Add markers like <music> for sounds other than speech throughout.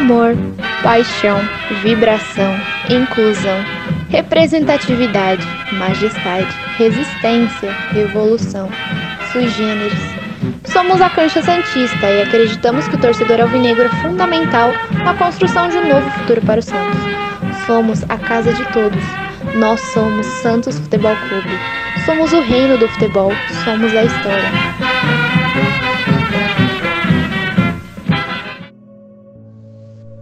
amor, paixão, vibração, inclusão, representatividade, majestade, resistência, revolução, sui generis. Somos a Cancha Santista e acreditamos que o torcedor alvinegro é fundamental na construção de um novo futuro para o Santos. Somos a casa de todos. Nós somos Santos Futebol Clube. Somos o reino do futebol. Somos a história.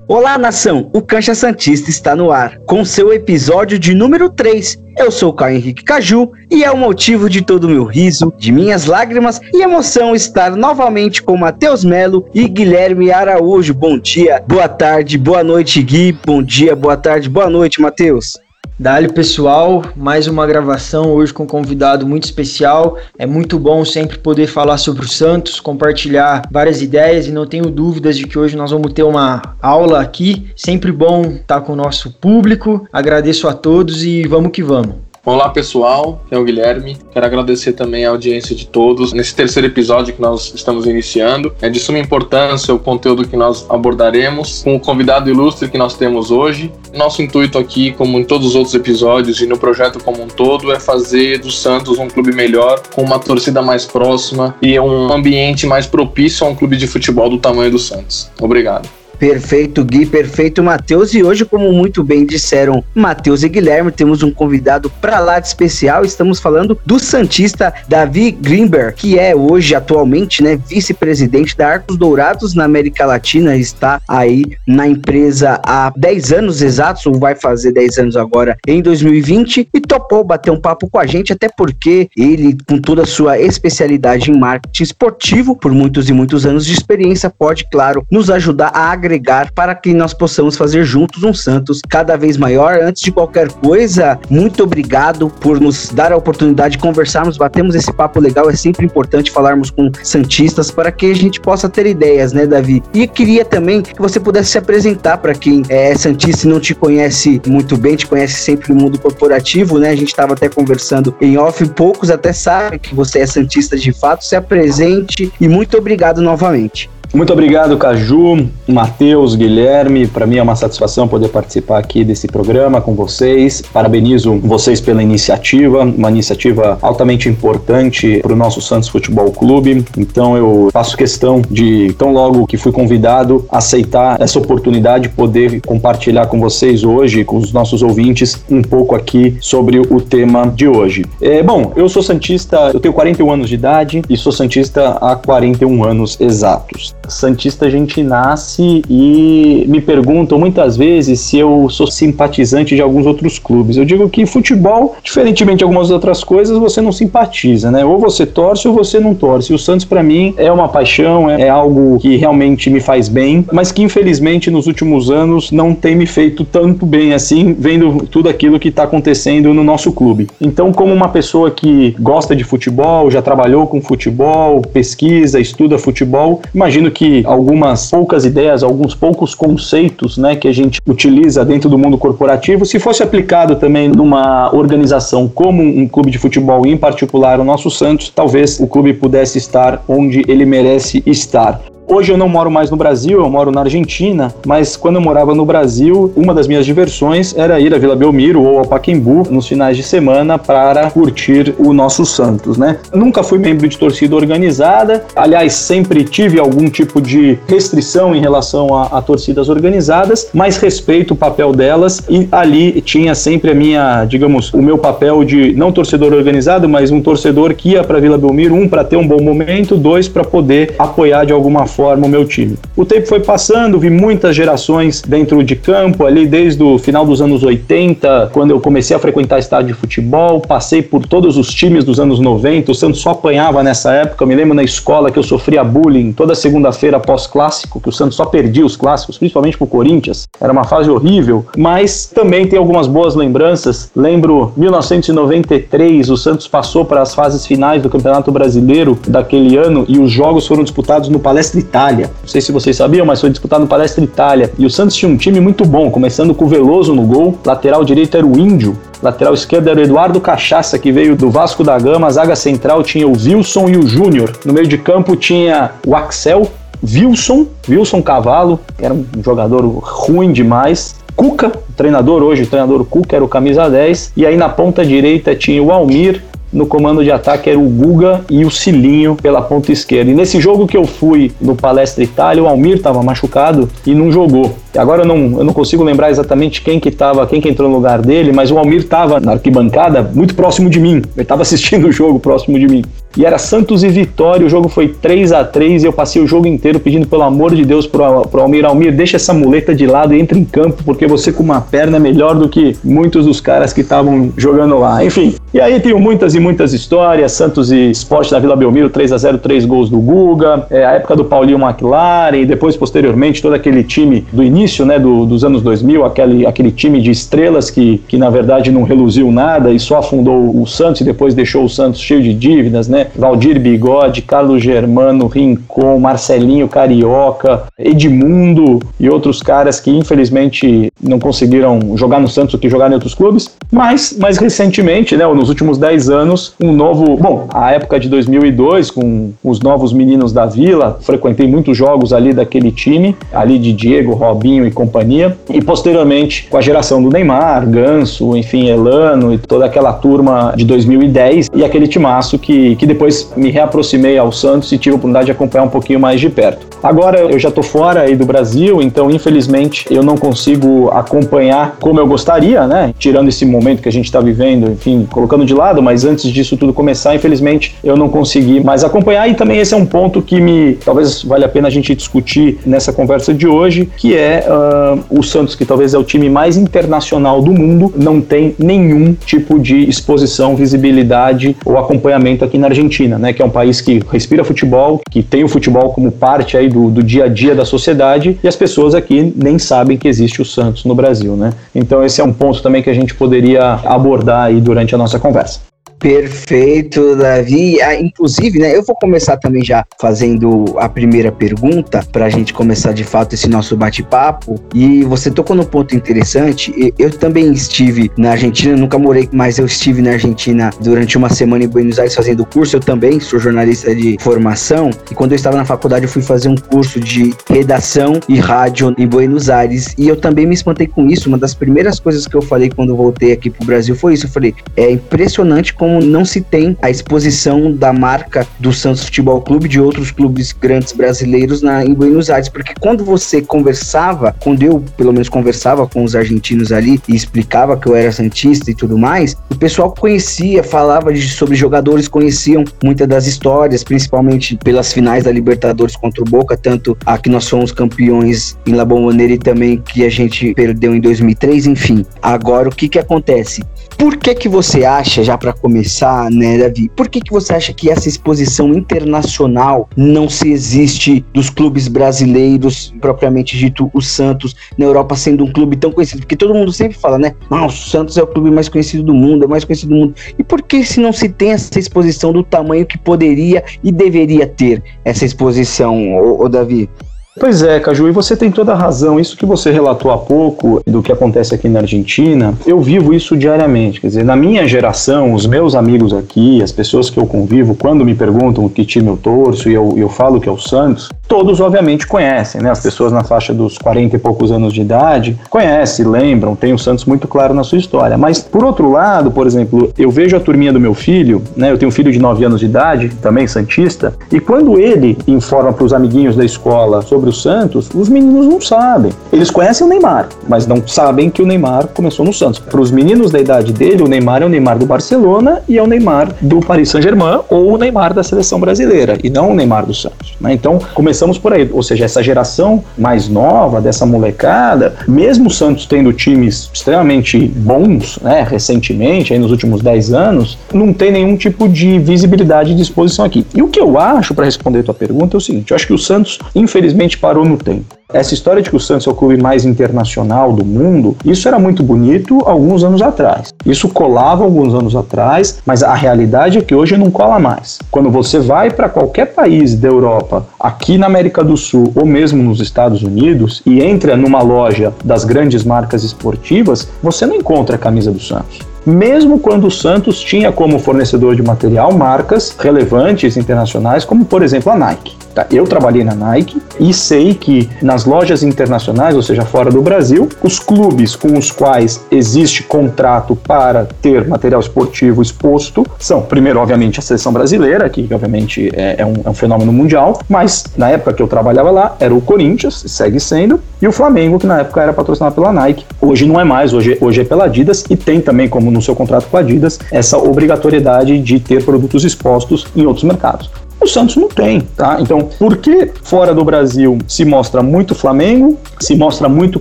Olá, nação! O Cancha Santista está no ar, com seu episódio de número 3. Eu sou o Caio Henrique Caju e é o motivo de todo o meu riso, de minhas lágrimas e emoção estar novamente com Matheus Melo e Guilherme Araújo. Bom dia, boa tarde, boa noite, Gui. Bom dia, boa tarde, boa noite, Matheus. Dali pessoal, mais uma gravação hoje com um convidado muito especial. É muito bom sempre poder falar sobre o Santos, compartilhar várias ideias e não tenho dúvidas de que hoje nós vamos ter uma aula aqui. Sempre bom estar com o nosso público. Agradeço a todos e vamos que vamos. Olá pessoal, é o Guilherme. Quero agradecer também a audiência de todos nesse terceiro episódio que nós estamos iniciando. É de suma importância o conteúdo que nós abordaremos com o convidado ilustre que nós temos hoje. Nosso intuito aqui, como em todos os outros episódios e no projeto como um todo, é fazer do Santos um clube melhor, com uma torcida mais próxima e um ambiente mais propício a um clube de futebol do tamanho do Santos. Obrigado. Perfeito, Gui, perfeito, Matheus. E hoje, como muito bem disseram Matheus e Guilherme, temos um convidado para lá de especial. Estamos falando do Santista Davi Greenberg, que é hoje, atualmente, né, vice-presidente da Arcos Dourados na América Latina. Está aí na empresa há 10 anos exatos, ou vai fazer 10 anos agora em 2020, e topou bater um papo com a gente, até porque ele, com toda a sua especialidade em marketing esportivo, por muitos e muitos anos de experiência, pode, claro, nos ajudar a agregar agregar para que nós possamos fazer juntos um Santos cada vez maior. Antes de qualquer coisa, muito obrigado por nos dar a oportunidade de conversarmos, batemos esse papo legal. É sempre importante falarmos com Santistas para que a gente possa ter ideias, né, Davi? E queria também que você pudesse se apresentar para quem é Santista e não te conhece muito bem, te conhece sempre no mundo corporativo, né? A gente estava até conversando em off, poucos até sabem que você é Santista de fato. Se apresente e muito obrigado novamente. Muito obrigado, Caju, Matheus, Guilherme. Para mim é uma satisfação poder participar aqui desse programa com vocês. Parabenizo vocês pela iniciativa, uma iniciativa altamente importante para o nosso Santos Futebol Clube. Então eu faço questão de, tão logo que fui convidado, aceitar essa oportunidade de poder compartilhar com vocês hoje, com os nossos ouvintes, um pouco aqui sobre o tema de hoje. É, bom, eu sou Santista, eu tenho 41 anos de idade e sou Santista há 41 anos exatos. Santista a gente nasce e me perguntam muitas vezes se eu sou simpatizante de alguns outros clubes. Eu digo que futebol, diferentemente de algumas outras coisas, você não simpatiza, né? Ou você torce ou você não torce. O Santos para mim é uma paixão, é, é algo que realmente me faz bem, mas que infelizmente nos últimos anos não tem me feito tanto bem assim, vendo tudo aquilo que está acontecendo no nosso clube. Então, como uma pessoa que gosta de futebol, já trabalhou com futebol, pesquisa, estuda futebol, imagino que que algumas poucas ideias, alguns poucos conceitos né, que a gente utiliza dentro do mundo corporativo, se fosse aplicado também numa organização como um clube de futebol, em particular o nosso Santos, talvez o clube pudesse estar onde ele merece estar. Hoje eu não moro mais no Brasil, eu moro na Argentina, mas quando eu morava no Brasil, uma das minhas diversões era ir a Vila Belmiro ou ao Paquembu nos finais de semana para curtir o nosso Santos, né? Nunca fui membro de torcida organizada, aliás, sempre tive algum tipo de restrição em relação a, a torcidas organizadas, mas respeito o papel delas e ali tinha sempre a minha, digamos, o meu papel de não torcedor organizado, mas um torcedor que ia para Vila Belmiro, um para ter um bom momento, dois para poder apoiar de alguma forma forma o meu time. O tempo foi passando, vi muitas gerações dentro de campo, ali desde o final dos anos 80, quando eu comecei a frequentar estádio de futebol, passei por todos os times dos anos 90, o Santos só apanhava nessa época, eu me lembro na escola que eu sofria bullying toda segunda-feira pós-clássico, que o Santos só perdia os clássicos, principalmente pro Corinthians, era uma fase horrível, mas também tem algumas boas lembranças, lembro 1993, o Santos passou para as fases finais do Campeonato Brasileiro daquele ano e os jogos foram disputados no Palestra Itália. Não sei se vocês sabiam, mas foi disputado no Palestra Itália. E o Santos tinha um time muito bom, começando com o Veloso no gol, lateral direito era o Índio, lateral esquerdo era o Eduardo Cachaça, que veio do Vasco da Gama, zaga central tinha o Wilson e o Júnior. No meio de campo tinha o Axel, Wilson, Wilson Cavalo, era um jogador ruim demais. Cuca, treinador hoje, o treinador Cuca era o camisa 10, e aí na ponta direita tinha o Almir, no comando de ataque era o Guga e o Cilinho pela ponta esquerda. E nesse jogo que eu fui no Palestra Itália, o Almir estava machucado e não jogou. Agora eu não, eu não consigo lembrar exatamente quem que tava, quem que entrou no lugar dele, mas o Almir estava na arquibancada muito próximo de mim. Ele estava <laughs> assistindo o jogo próximo de mim. E era Santos e Vitória, o jogo foi 3 a 3 e eu passei o jogo inteiro pedindo pelo amor de Deus pro, pro Almir, Almir, deixa essa muleta de lado e entra em campo, porque você com uma perna é melhor do que muitos dos caras que estavam jogando lá. Enfim, e aí tenho muitas e muitas histórias, Santos e Esporte da Vila Belmiro, 3 a 0 três gols do Guga, é, a época do Paulinho McLaren, e depois, posteriormente, todo aquele time do início, né, do, dos anos 2000, aquele, aquele time de estrelas que, que, na verdade, não reluziu nada e só afundou o Santos e depois deixou o Santos cheio de dívidas, né, Valdir Bigode, Carlos Germano, Rincon, Marcelinho Carioca, Edmundo e outros caras que, infelizmente, não conseguiram jogar no Santos o que jogaram em outros clubes, mas, mais recentemente, né, nos últimos 10 anos, um novo. Bom, a época de 2002, com os novos meninos da Vila, frequentei muitos jogos ali daquele time, ali de Diego, Robinho e companhia, e posteriormente com a geração do Neymar, Ganso, enfim, Elano e toda aquela turma de 2010 e aquele timaço que, que depois me reaproximei ao Santos e tive a oportunidade de acompanhar um pouquinho mais de perto. Agora eu já tô fora aí do Brasil, então infelizmente eu não consigo acompanhar como eu gostaria, né? Tirando esse momento que a gente está vivendo, enfim, colocando de lado, mas antes disso tudo começar, infelizmente, eu não consegui mais acompanhar e também esse é um ponto que me talvez valha a pena a gente discutir nessa conversa de hoje, que é uh, o Santos, que talvez é o time mais internacional do mundo, não tem nenhum tipo de exposição, visibilidade ou acompanhamento aqui na Argentina, né? Que é um país que respira futebol, que tem o futebol como parte aí do, do dia a dia da sociedade e as pessoas aqui nem sabem que existe o Santos no Brasil, né? Então esse é um ponto também que a gente poderia abordar aí durante a nossa conversa. Perfeito, Davi. Ah, inclusive, né, eu vou começar também já fazendo a primeira pergunta para a gente começar de fato esse nosso bate-papo. E você tocou num ponto interessante. Eu também estive na Argentina, nunca morei, mas eu estive na Argentina durante uma semana em Buenos Aires fazendo curso. Eu também sou jornalista de formação e quando eu estava na faculdade eu fui fazer um curso de redação e rádio em Buenos Aires e eu também me espantei com isso. Uma das primeiras coisas que eu falei quando voltei aqui para o Brasil foi isso. Eu falei, é impressionante como como não se tem a exposição da marca do Santos Futebol Clube de outros clubes grandes brasileiros na, em Buenos Aires, porque quando você conversava, quando eu pelo menos conversava com os argentinos ali e explicava que eu era santista e tudo mais, o pessoal conhecia, falava de, sobre jogadores, conheciam muitas das histórias, principalmente pelas finais da Libertadores contra o Boca, tanto a que nós fomos campeões em La Bombonera e também que a gente perdeu em 2003, enfim. Agora o que que acontece? Por que que você acha, já para começar, né, Davi, por que que você acha que essa exposição internacional não se existe dos clubes brasileiros, propriamente dito o Santos, na Europa sendo um clube tão conhecido? Porque todo mundo sempre fala, né, ah, o Santos é o clube mais conhecido do mundo, é o mais conhecido do mundo. E por que se não se tem essa exposição do tamanho que poderia e deveria ter essa exposição, ô, ô Davi? Pois é, Caju, e você tem toda a razão. Isso que você relatou há pouco do que acontece aqui na Argentina, eu vivo isso diariamente. Quer dizer, na minha geração, os meus amigos aqui, as pessoas que eu convivo, quando me perguntam que time eu torço e eu, eu falo que é o Santos, todos obviamente conhecem, né? As pessoas na faixa dos 40 e poucos anos de idade conhecem, lembram, tem o Santos muito claro na sua história. Mas por outro lado, por exemplo, eu vejo a turminha do meu filho, né? Eu tenho um filho de 9 anos de idade, também santista, e quando ele informa para os amiguinhos da escola sobre o Santos, os meninos não sabem. Eles conhecem o Neymar, mas não sabem que o Neymar começou no Santos. Para os meninos da idade dele, o Neymar é o Neymar do Barcelona e é o Neymar do Paris Saint-Germain ou o Neymar da seleção brasileira e não o Neymar do Santos. Né? Então, começamos começamos por aí. Ou seja, essa geração mais nova, dessa molecada, mesmo o Santos tendo times extremamente bons, né, recentemente, aí nos últimos 10 anos, não tem nenhum tipo de visibilidade de exposição aqui. E o que eu acho, para responder a tua pergunta, é o seguinte: eu acho que o Santos, infelizmente, parou no tempo. Essa história de que o Santos é o clube mais internacional do mundo, isso era muito bonito alguns anos atrás. Isso colava alguns anos atrás, mas a realidade é que hoje não cola mais. Quando você vai para qualquer país da Europa, aqui na América do Sul ou mesmo nos Estados Unidos e entra numa loja das grandes marcas esportivas, você não encontra a camisa do Santos. Mesmo quando o Santos tinha como fornecedor de material marcas relevantes internacionais, como por exemplo a Nike. Tá? Eu trabalhei na Nike e sei que nas lojas internacionais, ou seja, fora do Brasil, os clubes com os quais existe contrato para ter material esportivo exposto são, primeiro, obviamente, a seleção brasileira, que obviamente é, é, um, é um fenômeno mundial, mas na época que eu trabalhava lá era o Corinthians, segue sendo, e o Flamengo, que na época era patrocinado pela Nike. Hoje não é mais, hoje, hoje é pela Adidas e tem também, como no seu contrato com a Adidas, essa obrigatoriedade de ter produtos expostos em outros mercados. O Santos não tem, tá? Então, por que fora do Brasil se mostra muito Flamengo, se mostra muito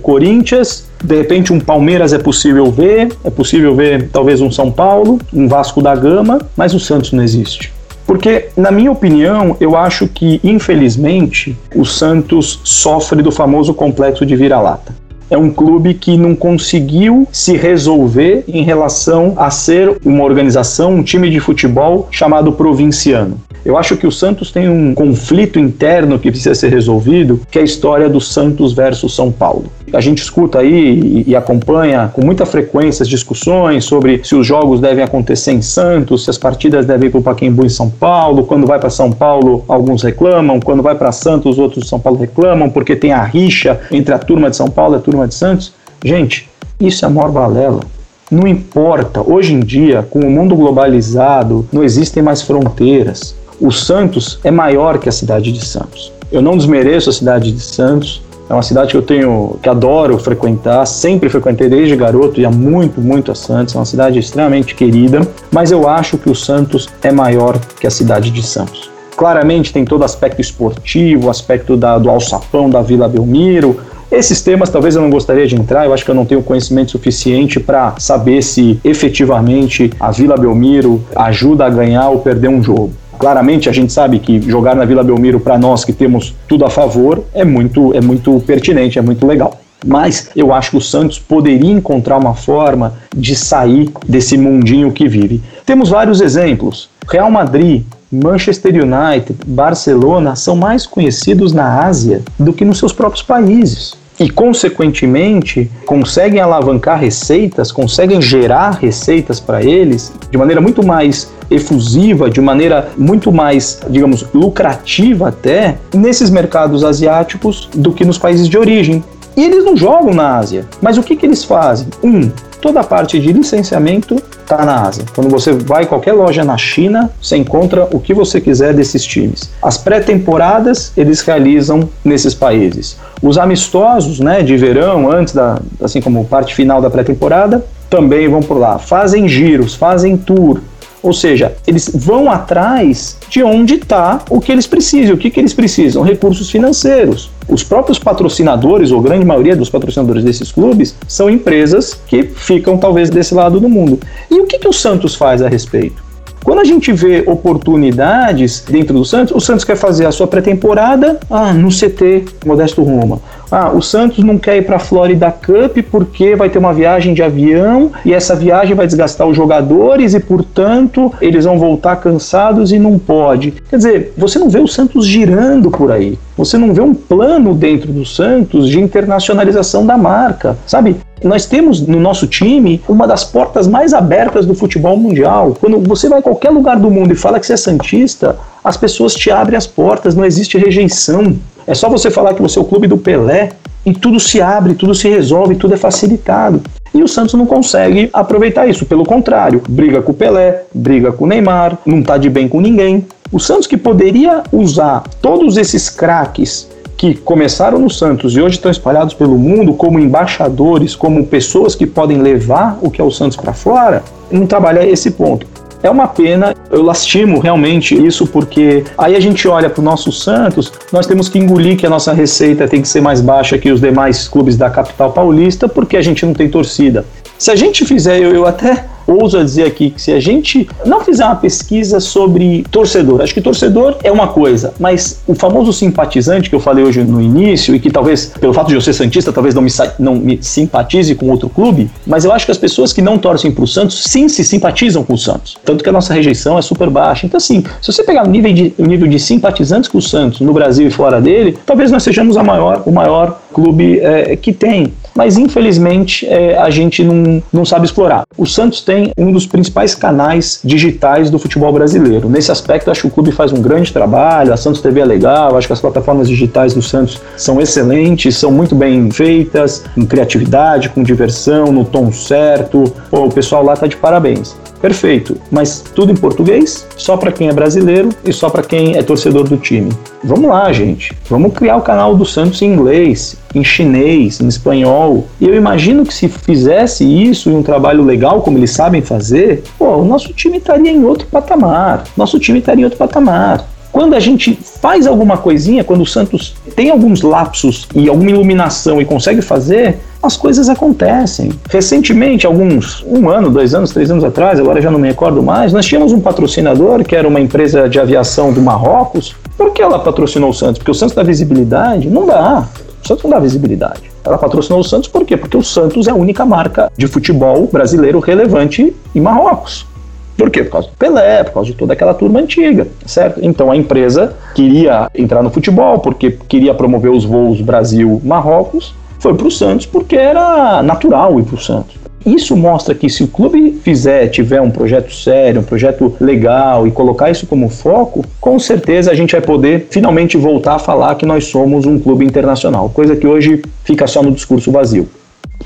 Corinthians, de repente um Palmeiras é possível ver, é possível ver talvez um São Paulo, um Vasco da Gama, mas o Santos não existe. Porque, na minha opinião, eu acho que, infelizmente, o Santos sofre do famoso complexo de vira-lata é um clube que não conseguiu se resolver em relação a ser uma organização, um time de futebol chamado provinciano. Eu acho que o Santos tem um conflito interno que precisa ser resolvido, que é a história do Santos versus São Paulo. A gente escuta aí e, acompanha com muita frequência as discussões sobre se os jogos devem acontecer em Santos, se as partidas devem ir para o Pacaembu em São Paulo. Quando vai para São Paulo, alguns reclamam. Quando vai para Santos, outros de São Paulo reclamam, porque tem a rixa entre a turma de São Paulo e a turma de Santos. Gente, isso é maior balela. Não importa, hoje em dia, com o mundo globalizado, não existem mais fronteiras o Santos é maior que a cidade de Santos. Eu não desmereço a cidade de Santos, é uma cidade que eu tenho, que adoro frequentar, sempre frequentei desde garoto, ia muito, muito a Santos, é uma cidade extremamente querida, mas eu acho que o Santos é maior que a cidade de Santos. Claramente tem todo aspecto esportivo, aspecto da, do alçapão da Vila Belmiro, esses temas talvez eu não gostaria de entrar, eu acho que eu não tenho conhecimento suficiente para saber se efetivamente a Vila Belmiro ajuda a ganhar ou perder um jogo. Claramente a gente sabe que jogar na Vila Belmiro para nós que temos tudo a favor é muito é muito pertinente, é muito legal. Mas eu acho que o Santos poderia encontrar uma forma de sair desse mundinho que vive. Temos vários exemplos. Real Madrid, Manchester United, Barcelona são mais conhecidos na Ásia do que nos seus próprios países e, consequentemente, conseguem alavancar receitas, conseguem gerar receitas para eles de maneira muito mais efusiva, de maneira muito mais, digamos, lucrativa até, nesses mercados asiáticos do que nos países de origem. E eles não jogam na Ásia. Mas o que, que eles fazem? Um, toda a parte de licenciamento está na Ásia. Quando você vai qualquer loja na China, você encontra o que você quiser desses times. As pré-temporadas eles realizam nesses países. Os amistosos, né, de verão, antes da, assim como parte final da pré-temporada, também vão por lá. Fazem giros, fazem tour, ou seja, eles vão atrás de onde está o que eles precisam. O que, que eles precisam? Recursos financeiros. Os próprios patrocinadores, ou grande maioria dos patrocinadores desses clubes, são empresas que ficam talvez desse lado do mundo. E o que, que o Santos faz a respeito? Quando a gente vê oportunidades dentro do Santos, o Santos quer fazer a sua pré-temporada ah, no CT Modesto Roma. Ah, o Santos não quer ir para a Florida Cup porque vai ter uma viagem de avião e essa viagem vai desgastar os jogadores e, portanto, eles vão voltar cansados e não pode. Quer dizer, você não vê o Santos girando por aí. Você não vê um plano dentro do Santos de internacionalização da marca, sabe? Nós temos no nosso time uma das portas mais abertas do futebol mundial. Quando você vai a qualquer lugar do mundo e fala que você é santista, as pessoas te abrem as portas, não existe rejeição. É só você falar que você é o clube do Pelé e tudo se abre, tudo se resolve, tudo é facilitado. E o Santos não consegue aproveitar isso. Pelo contrário, briga com o Pelé, briga com o Neymar, não está de bem com ninguém. O Santos que poderia usar todos esses craques que começaram no Santos e hoje estão espalhados pelo mundo como embaixadores, como pessoas que podem levar o que é o Santos para fora, não trabalha esse ponto. É uma pena, eu lastimo realmente isso, porque aí a gente olha para o nosso Santos, nós temos que engolir que a nossa receita tem que ser mais baixa que os demais clubes da capital paulista, porque a gente não tem torcida. Se a gente fizer, eu, eu até ouso dizer aqui que se a gente não fizer uma pesquisa sobre torcedor, acho que torcedor é uma coisa, mas o famoso simpatizante que eu falei hoje no início e que talvez, pelo fato de eu ser santista, talvez não me, não me simpatize com outro clube, mas eu acho que as pessoas que não torcem para o Santos, sim, se simpatizam com o Santos. Tanto que a nossa rejeição é super baixa. Então, assim, se você pegar o nível de, o nível de simpatizantes com o Santos no Brasil e fora dele, talvez nós sejamos a maior, o maior clube é, que tem. Mas infelizmente é, a gente não, não sabe explorar. O Santos tem um dos principais canais digitais do futebol brasileiro. Nesse aspecto, acho que o clube faz um grande trabalho. A Santos TV é legal, acho que as plataformas digitais do Santos são excelentes, são muito bem feitas, em criatividade, com diversão, no tom certo. Pô, o pessoal lá tá de parabéns. Perfeito, mas tudo em português, só para quem é brasileiro e só para quem é torcedor do time. Vamos lá, gente. Vamos criar o canal do Santos em inglês, em chinês, em espanhol. E eu imagino que se fizesse isso em um trabalho legal, como eles sabem fazer, pô, o nosso time estaria em outro patamar. Nosso time estaria em outro patamar. Quando a gente faz alguma coisinha, quando o Santos tem alguns lapsos e alguma iluminação e consegue fazer, as coisas acontecem. Recentemente, alguns, um ano, dois anos, três anos atrás, agora já não me recordo mais, nós tínhamos um patrocinador que era uma empresa de aviação do Marrocos. Por que ela patrocinou o Santos? Porque o Santos dá visibilidade? Não dá. O Santos não dá visibilidade. Ela patrocinou o Santos por quê? Porque o Santos é a única marca de futebol brasileiro relevante em Marrocos. Por quê? Por causa do Pelé, por causa de toda aquela turma antiga, certo? Então a empresa queria entrar no futebol porque queria promover os voos Brasil-Marrocos, foi para o Santos porque era natural ir para o Santos. Isso mostra que se o clube fizer, tiver um projeto sério, um projeto legal e colocar isso como foco, com certeza a gente vai poder finalmente voltar a falar que nós somos um clube internacional, coisa que hoje fica só no discurso vazio.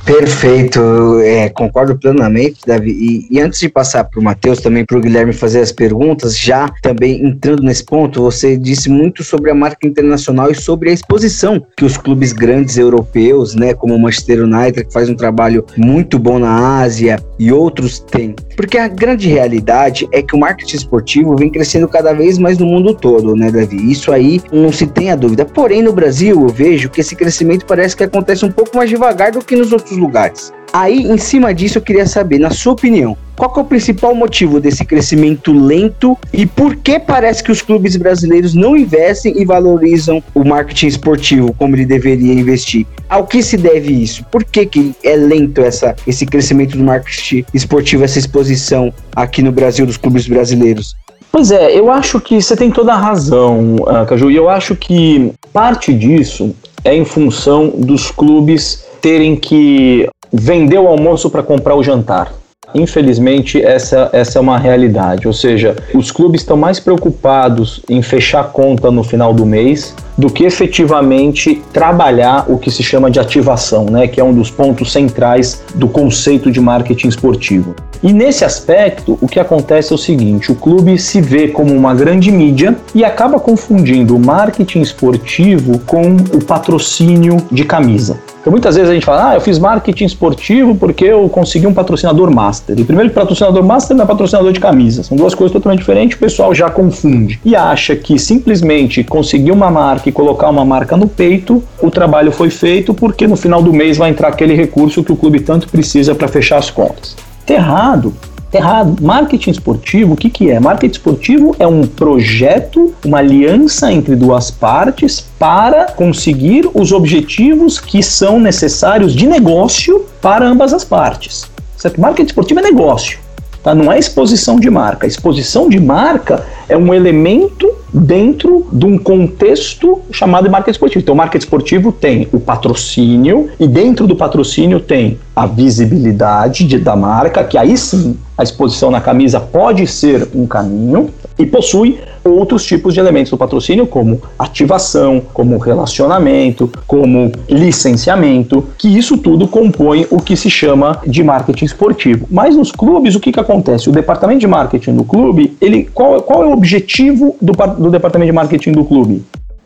Perfeito, é, concordo plenamente, Davi. E, e antes de passar para o Matheus, também para o Guilherme fazer as perguntas, já também entrando nesse ponto, você disse muito sobre a marca internacional e sobre a exposição que os clubes grandes europeus, né, como o Manchester United, que faz um trabalho muito bom na Ásia, e outros têm. Porque a grande realidade é que o marketing esportivo vem crescendo cada vez mais no mundo todo, né, Davi? Isso aí não se tem a dúvida. Porém, no Brasil, eu vejo que esse crescimento parece que acontece um pouco mais devagar do que nos outros outros lugares. Aí, em cima disso, eu queria saber, na sua opinião, qual é o principal motivo desse crescimento lento e por que parece que os clubes brasileiros não investem e valorizam o marketing esportivo como ele deveria investir? Ao que se deve isso? Por que, que é lento essa, esse crescimento do marketing esportivo, essa exposição aqui no Brasil dos clubes brasileiros? Pois é, eu acho que você tem toda a razão, uh, Caju, e eu acho que parte disso é em função dos clubes terem que vender o almoço para comprar o jantar. Infelizmente, essa, essa é uma realidade. Ou seja, os clubes estão mais preocupados em fechar conta no final do mês do que efetivamente trabalhar o que se chama de ativação, né, que é um dos pontos centrais do conceito de marketing esportivo. E nesse aspecto, o que acontece é o seguinte: o clube se vê como uma grande mídia e acaba confundindo o marketing esportivo com o patrocínio de camisa. Muitas vezes a gente fala, ah, eu fiz marketing esportivo porque eu consegui um patrocinador master. E primeiro patrocinador master não é patrocinador de camisa. São duas coisas totalmente diferentes, o pessoal já confunde. E acha que simplesmente conseguir uma marca e colocar uma marca no peito, o trabalho foi feito porque no final do mês vai entrar aquele recurso que o clube tanto precisa para fechar as contas. Tá errado. Tá errado. Marketing esportivo, o que, que é? Marketing esportivo é um projeto, uma aliança entre duas partes para conseguir os objetivos que são necessários de negócio para ambas as partes. Certo? Marketing esportivo é negócio. Tá? Não é exposição de marca. Exposição de marca é um elemento dentro de um contexto chamado de marketing esportivo. Então, o marketing esportivo tem o patrocínio e dentro do patrocínio tem a visibilidade de, da marca, que aí sim a exposição na camisa pode ser um caminho e possui outros tipos de elementos do patrocínio, como ativação, como relacionamento, como licenciamento, que isso tudo compõe o que se chama de marketing esportivo. Mas nos clubes, o que, que acontece? O departamento de marketing do clube, ele, qual, qual é o objetivo do, do departamento de marketing do clube?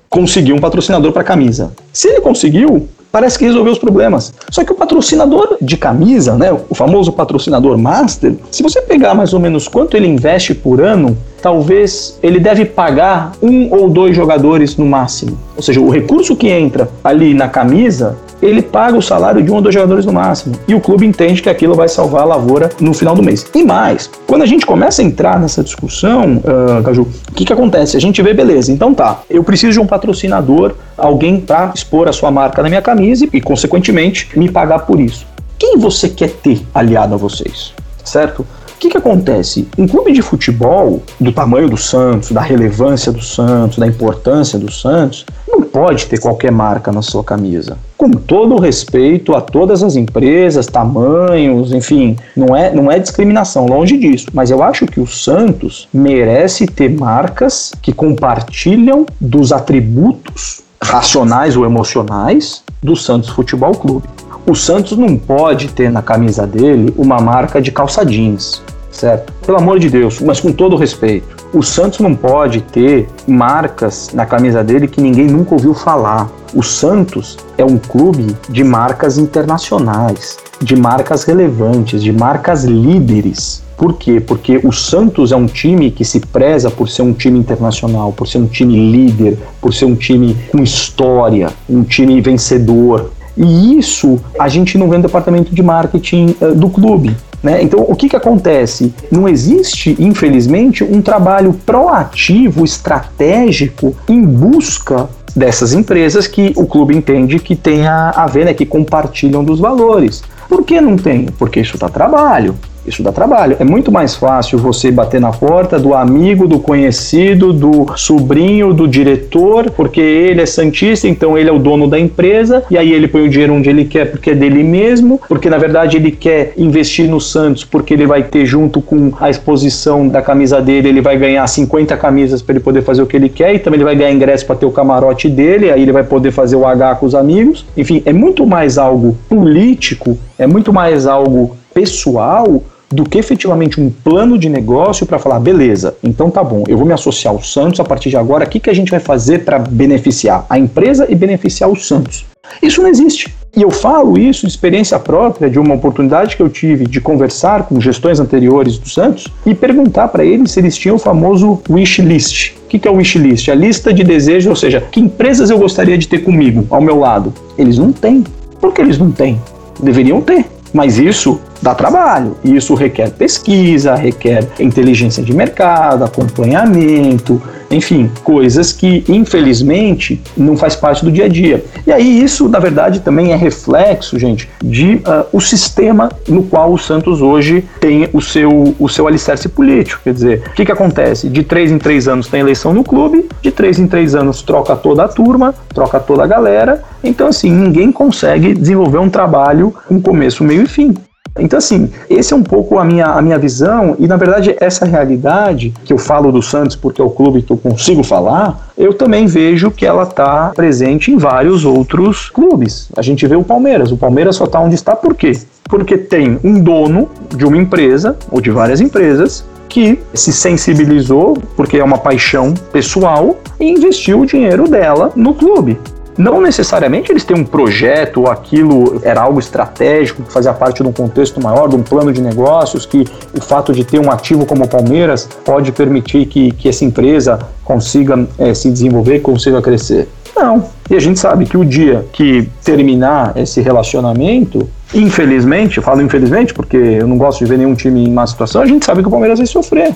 Conseguir um patrocinador para camisa. Se ele conseguiu, parece que resolveu os problemas. Só que o patrocinador de camisa, né, o famoso patrocinador master, se você pegar mais ou menos quanto ele investe por ano, talvez ele deve pagar um ou dois jogadores no máximo. Ou seja, o recurso que entra ali na camisa ele paga o salário de um ou dois jogadores no máximo. E o clube entende que aquilo vai salvar a lavoura no final do mês. E mais, quando a gente começa a entrar nessa discussão, uh, Caju, o que, que acontece? A gente vê, beleza, então tá, eu preciso de um patrocinador, alguém para expor a sua marca na minha camisa e, consequentemente, me pagar por isso. Quem você quer ter aliado a vocês? Certo? O que, que acontece? Um clube de futebol, do tamanho do Santos, da relevância do Santos, da importância do Santos, não pode ter qualquer marca na sua camisa. Com todo o respeito a todas as empresas, tamanhos, enfim, não é, não é discriminação, longe disso. Mas eu acho que o Santos merece ter marcas que compartilham dos atributos racionais ou emocionais do Santos Futebol Clube. O Santos não pode ter na camisa dele uma marca de calça jeans, certo? Pelo amor de Deus, mas com todo respeito. O Santos não pode ter marcas na camisa dele que ninguém nunca ouviu falar. O Santos é um clube de marcas internacionais, de marcas relevantes, de marcas líderes. Por quê? Porque o Santos é um time que se preza por ser um time internacional, por ser um time líder, por ser um time com história, um time vencedor. E isso a gente não vê no departamento de marketing uh, do clube. Né? Então, o que, que acontece? Não existe, infelizmente, um trabalho proativo, estratégico, em busca dessas empresas que o clube entende que tem a, a ver, né, que compartilham dos valores. Por que não tem? Porque isso dá trabalho. Isso dá trabalho. É muito mais fácil você bater na porta do amigo, do conhecido, do sobrinho, do diretor, porque ele é santista, então ele é o dono da empresa, e aí ele põe o dinheiro onde ele quer porque é dele mesmo, porque na verdade ele quer investir no Santos porque ele vai ter junto com a exposição da camisa dele, ele vai ganhar 50 camisas para ele poder fazer o que ele quer, e também ele vai ganhar ingresso para ter o camarote dele, aí ele vai poder fazer o H com os amigos. Enfim, é muito mais algo político, é muito mais algo pessoal do que efetivamente um plano de negócio para falar, beleza, então tá bom, eu vou me associar ao Santos a partir de agora, o que, que a gente vai fazer para beneficiar a empresa e beneficiar o Santos? Isso não existe. E eu falo isso de experiência própria, de uma oportunidade que eu tive de conversar com gestões anteriores do Santos e perguntar para eles se eles tinham o famoso wish list. O que é o wish list? A lista de desejos, ou seja, que empresas eu gostaria de ter comigo, ao meu lado. Eles não têm. Por que eles não têm? Deveriam ter. Mas isso dá trabalho. E isso requer pesquisa, requer inteligência de mercado, acompanhamento, enfim, coisas que infelizmente não faz parte do dia a dia. E aí isso, na verdade, também é reflexo, gente, de uh, o sistema no qual o Santos hoje tem o seu, o seu alicerce político. Quer dizer, o que, que acontece? De três em três anos tem eleição no clube, de três em três anos troca toda a turma, troca toda a galera. Então, assim, ninguém consegue desenvolver um trabalho com começo, meio e fim. Então, assim, esse é um pouco a minha, a minha visão, e na verdade, essa realidade que eu falo do Santos porque é o clube que eu consigo falar, eu também vejo que ela está presente em vários outros clubes. A gente vê o Palmeiras, o Palmeiras só está onde está por quê? Porque tem um dono de uma empresa, ou de várias empresas, que se sensibilizou, porque é uma paixão pessoal, e investiu o dinheiro dela no clube. Não necessariamente eles têm um projeto ou aquilo era algo estratégico, que fazia parte de um contexto maior, de um plano de negócios, que o fato de ter um ativo como o Palmeiras pode permitir que, que essa empresa consiga é, se desenvolver, consiga crescer. Não. E a gente sabe que o dia que terminar esse relacionamento, infelizmente, eu falo infelizmente porque eu não gosto de ver nenhum time em má situação, a gente sabe que o Palmeiras vai sofrer.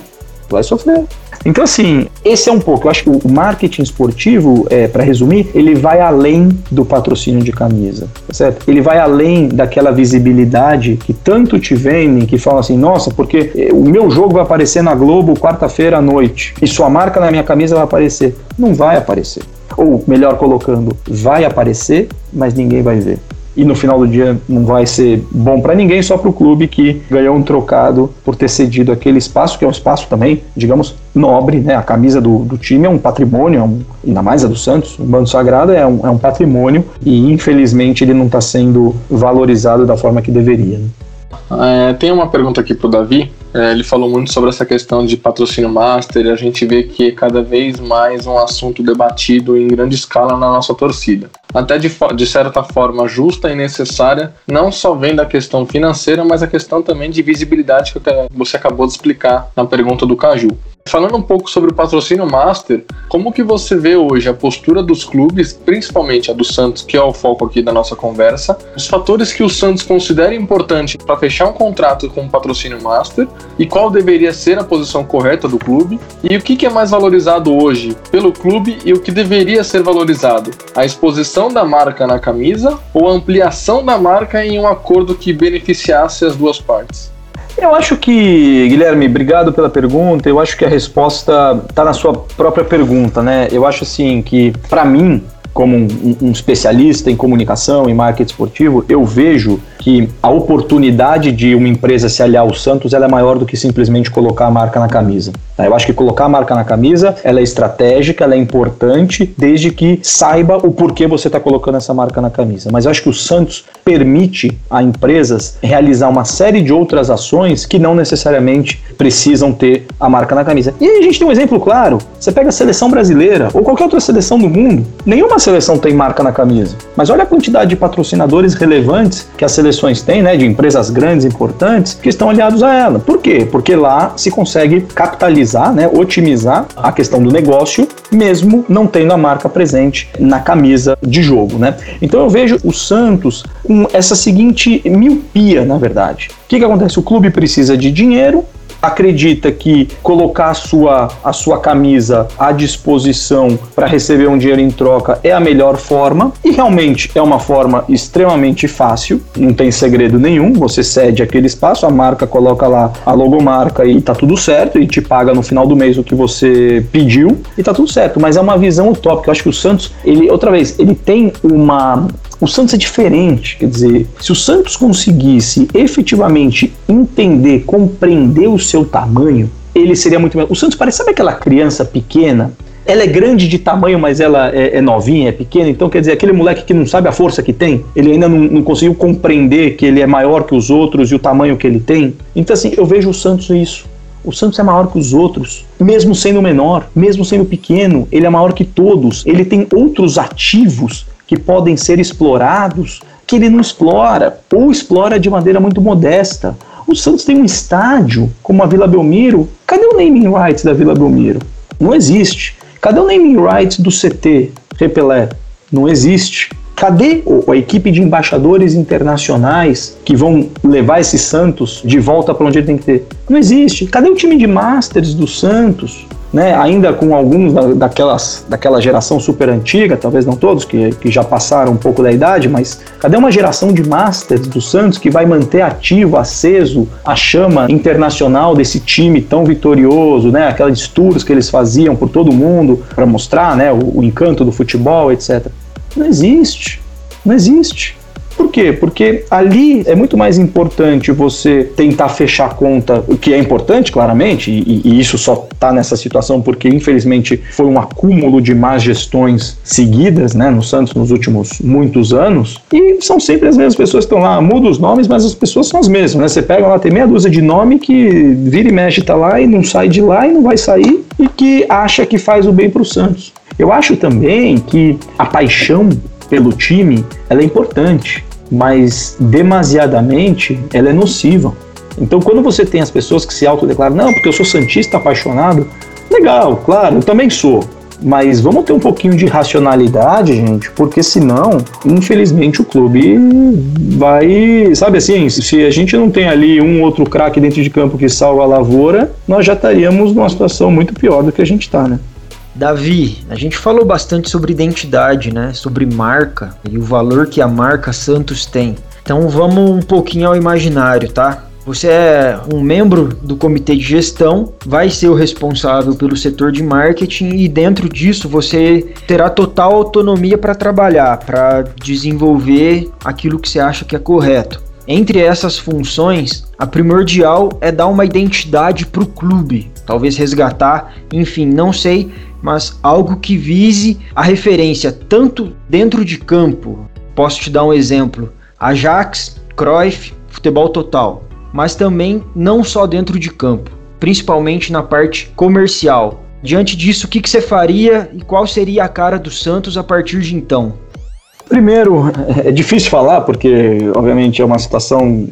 Vai sofrer. Então, assim, esse é um pouco. Eu acho que o marketing esportivo, é, para resumir, ele vai além do patrocínio de camisa, tá certo? Ele vai além daquela visibilidade que tanto te vendem, que falam assim, nossa, porque é, o meu jogo vai aparecer na Globo quarta-feira à noite e sua marca na minha camisa vai aparecer. Não vai aparecer. Ou, melhor colocando, vai aparecer, mas ninguém vai ver e no final do dia não vai ser bom para ninguém, só para o clube que ganhou um trocado por ter cedido aquele espaço, que é um espaço também, digamos, nobre, né? A camisa do, do time é um patrimônio, é um, ainda mais a do Santos, o Bando Sagrado é um, é um patrimônio e infelizmente ele não está sendo valorizado da forma que deveria. Né? É, tem uma pergunta aqui para o Davi. É, ele falou muito sobre essa questão de patrocínio master e a gente vê que é cada vez mais um assunto debatido em grande escala na nossa torcida. Até de, de certa forma justa e necessária, não só vem da questão financeira, mas a questão também de visibilidade que você acabou de explicar na pergunta do Caju. Falando um pouco sobre o patrocínio master, como que você vê hoje a postura dos clubes, principalmente a do Santos, que é o foco aqui da nossa conversa, os fatores que o Santos considera importante para fechar um contrato com o patrocínio master e qual deveria ser a posição correta do clube e o que, que é mais valorizado hoje pelo clube e o que deveria ser valorizado, a exposição da marca na camisa ou a ampliação da marca em um acordo que beneficiasse as duas partes? Eu acho que, Guilherme, obrigado pela pergunta. Eu acho que a resposta está na sua própria pergunta, né? Eu acho assim que, para mim, como um, um, especialista em comunicação, em marketing esportivo, eu vejo que a oportunidade de uma empresa se aliar ao Santos é maior do que simplesmente colocar a marca na camisa. Tá? Eu acho que colocar a marca na camisa ela é estratégica, ela é importante, desde que saiba o porquê você está colocando essa marca na camisa. Mas eu acho que o Santos permite a empresas realizar uma série de outras ações que não necessariamente precisam ter a marca na camisa. E aí a gente tem um exemplo claro. Você pega a seleção brasileira ou qualquer outra seleção do mundo, nenhuma seleção tem marca na camisa. Mas olha a quantidade de patrocinadores relevantes que as seleções têm, né, de empresas grandes, importantes, que estão aliados a ela. Por quê? Porque lá se consegue capitalizar, né, otimizar a questão do negócio, mesmo não tendo a marca presente na camisa de jogo, né? Então eu vejo o Santos com essa seguinte miopia, na verdade. O que, que acontece? O clube precisa de dinheiro, acredita que colocar a sua, a sua camisa à disposição para receber um dinheiro em troca é a melhor forma, e realmente é uma forma extremamente fácil, não tem segredo nenhum, você cede aquele espaço, a marca coloca lá a logomarca e tá tudo certo, e te paga no final do mês o que você pediu, e tá tudo certo, mas é uma visão utópica, eu acho que o Santos, ele, outra vez, ele tem uma, o Santos é diferente, quer dizer, se o Santos conseguisse efetivamente entender, compreender o seu tamanho, ele seria muito melhor. O Santos parece, sabe aquela criança pequena? Ela é grande de tamanho, mas ela é, é, novinha, é pequena. Então, quer dizer, aquele moleque que não sabe a força que tem, ele ainda não, não, conseguiu compreender que ele é maior que os outros e o tamanho que ele tem. Então, assim, eu vejo o Santos isso. O Santos é maior que os outros, mesmo sendo menor, mesmo sendo pequeno, ele é maior que todos. Ele tem outros ativos que podem ser explorados que ele não explora ou explora de maneira muito modesta. O Santos tem um estádio como a Vila Belmiro. Cadê o naming rights da Vila Belmiro? Não existe. Cadê o naming rights do CT Repelé? Não existe. Cadê a equipe de embaixadores internacionais que vão levar esse Santos de volta para onde ele tem que ter? Não existe. Cadê o time de Masters do Santos? Né, ainda com alguns da, daquelas, daquela geração super antiga, talvez não todos, que, que já passaram um pouco da idade, mas cadê uma geração de Masters do Santos que vai manter ativo, aceso a chama internacional desse time tão vitorioso, né, aquelas tours que eles faziam por todo mundo para mostrar né, o, o encanto do futebol, etc. Não existe, não existe. Por quê? Porque ali é muito mais importante você tentar fechar a conta, o que é importante, claramente, e, e isso só está nessa situação porque, infelizmente, foi um acúmulo de más gestões seguidas né, no Santos nos últimos muitos anos, e são sempre as mesmas pessoas que estão lá, muda os nomes, mas as pessoas são as mesmas. Né? Você pega lá, tem meia dúzia de nome que vira e mexe, está lá e não sai de lá e não vai sair, e que acha que faz o bem para o Santos. Eu acho também que a paixão pelo time ela é importante, mas demasiadamente ela é nociva. Então, quando você tem as pessoas que se autodeclaram, não, porque eu sou santista apaixonado, legal, claro, eu também sou. Mas vamos ter um pouquinho de racionalidade, gente, porque senão, infelizmente, o clube vai. Sabe assim, se a gente não tem ali um outro craque dentro de campo que salva a lavoura, nós já estaríamos numa situação muito pior do que a gente está, né? Davi, a gente falou bastante sobre identidade, né? Sobre marca e o valor que a marca Santos tem. Então vamos um pouquinho ao imaginário, tá? Você é um membro do comitê de gestão, vai ser o responsável pelo setor de marketing e dentro disso você terá total autonomia para trabalhar, para desenvolver aquilo que você acha que é correto. Entre essas funções, a primordial é dar uma identidade para o clube, talvez resgatar, enfim, não sei, mas algo que vise a referência tanto dentro de campo. Posso te dar um exemplo: Ajax, Cruyff, futebol total, mas também não só dentro de campo, principalmente na parte comercial. Diante disso, o que, você faria e qual seria a cara do Santos a partir de então? Primeiro, <laughs> é difícil falar, porque obviamente é uma situação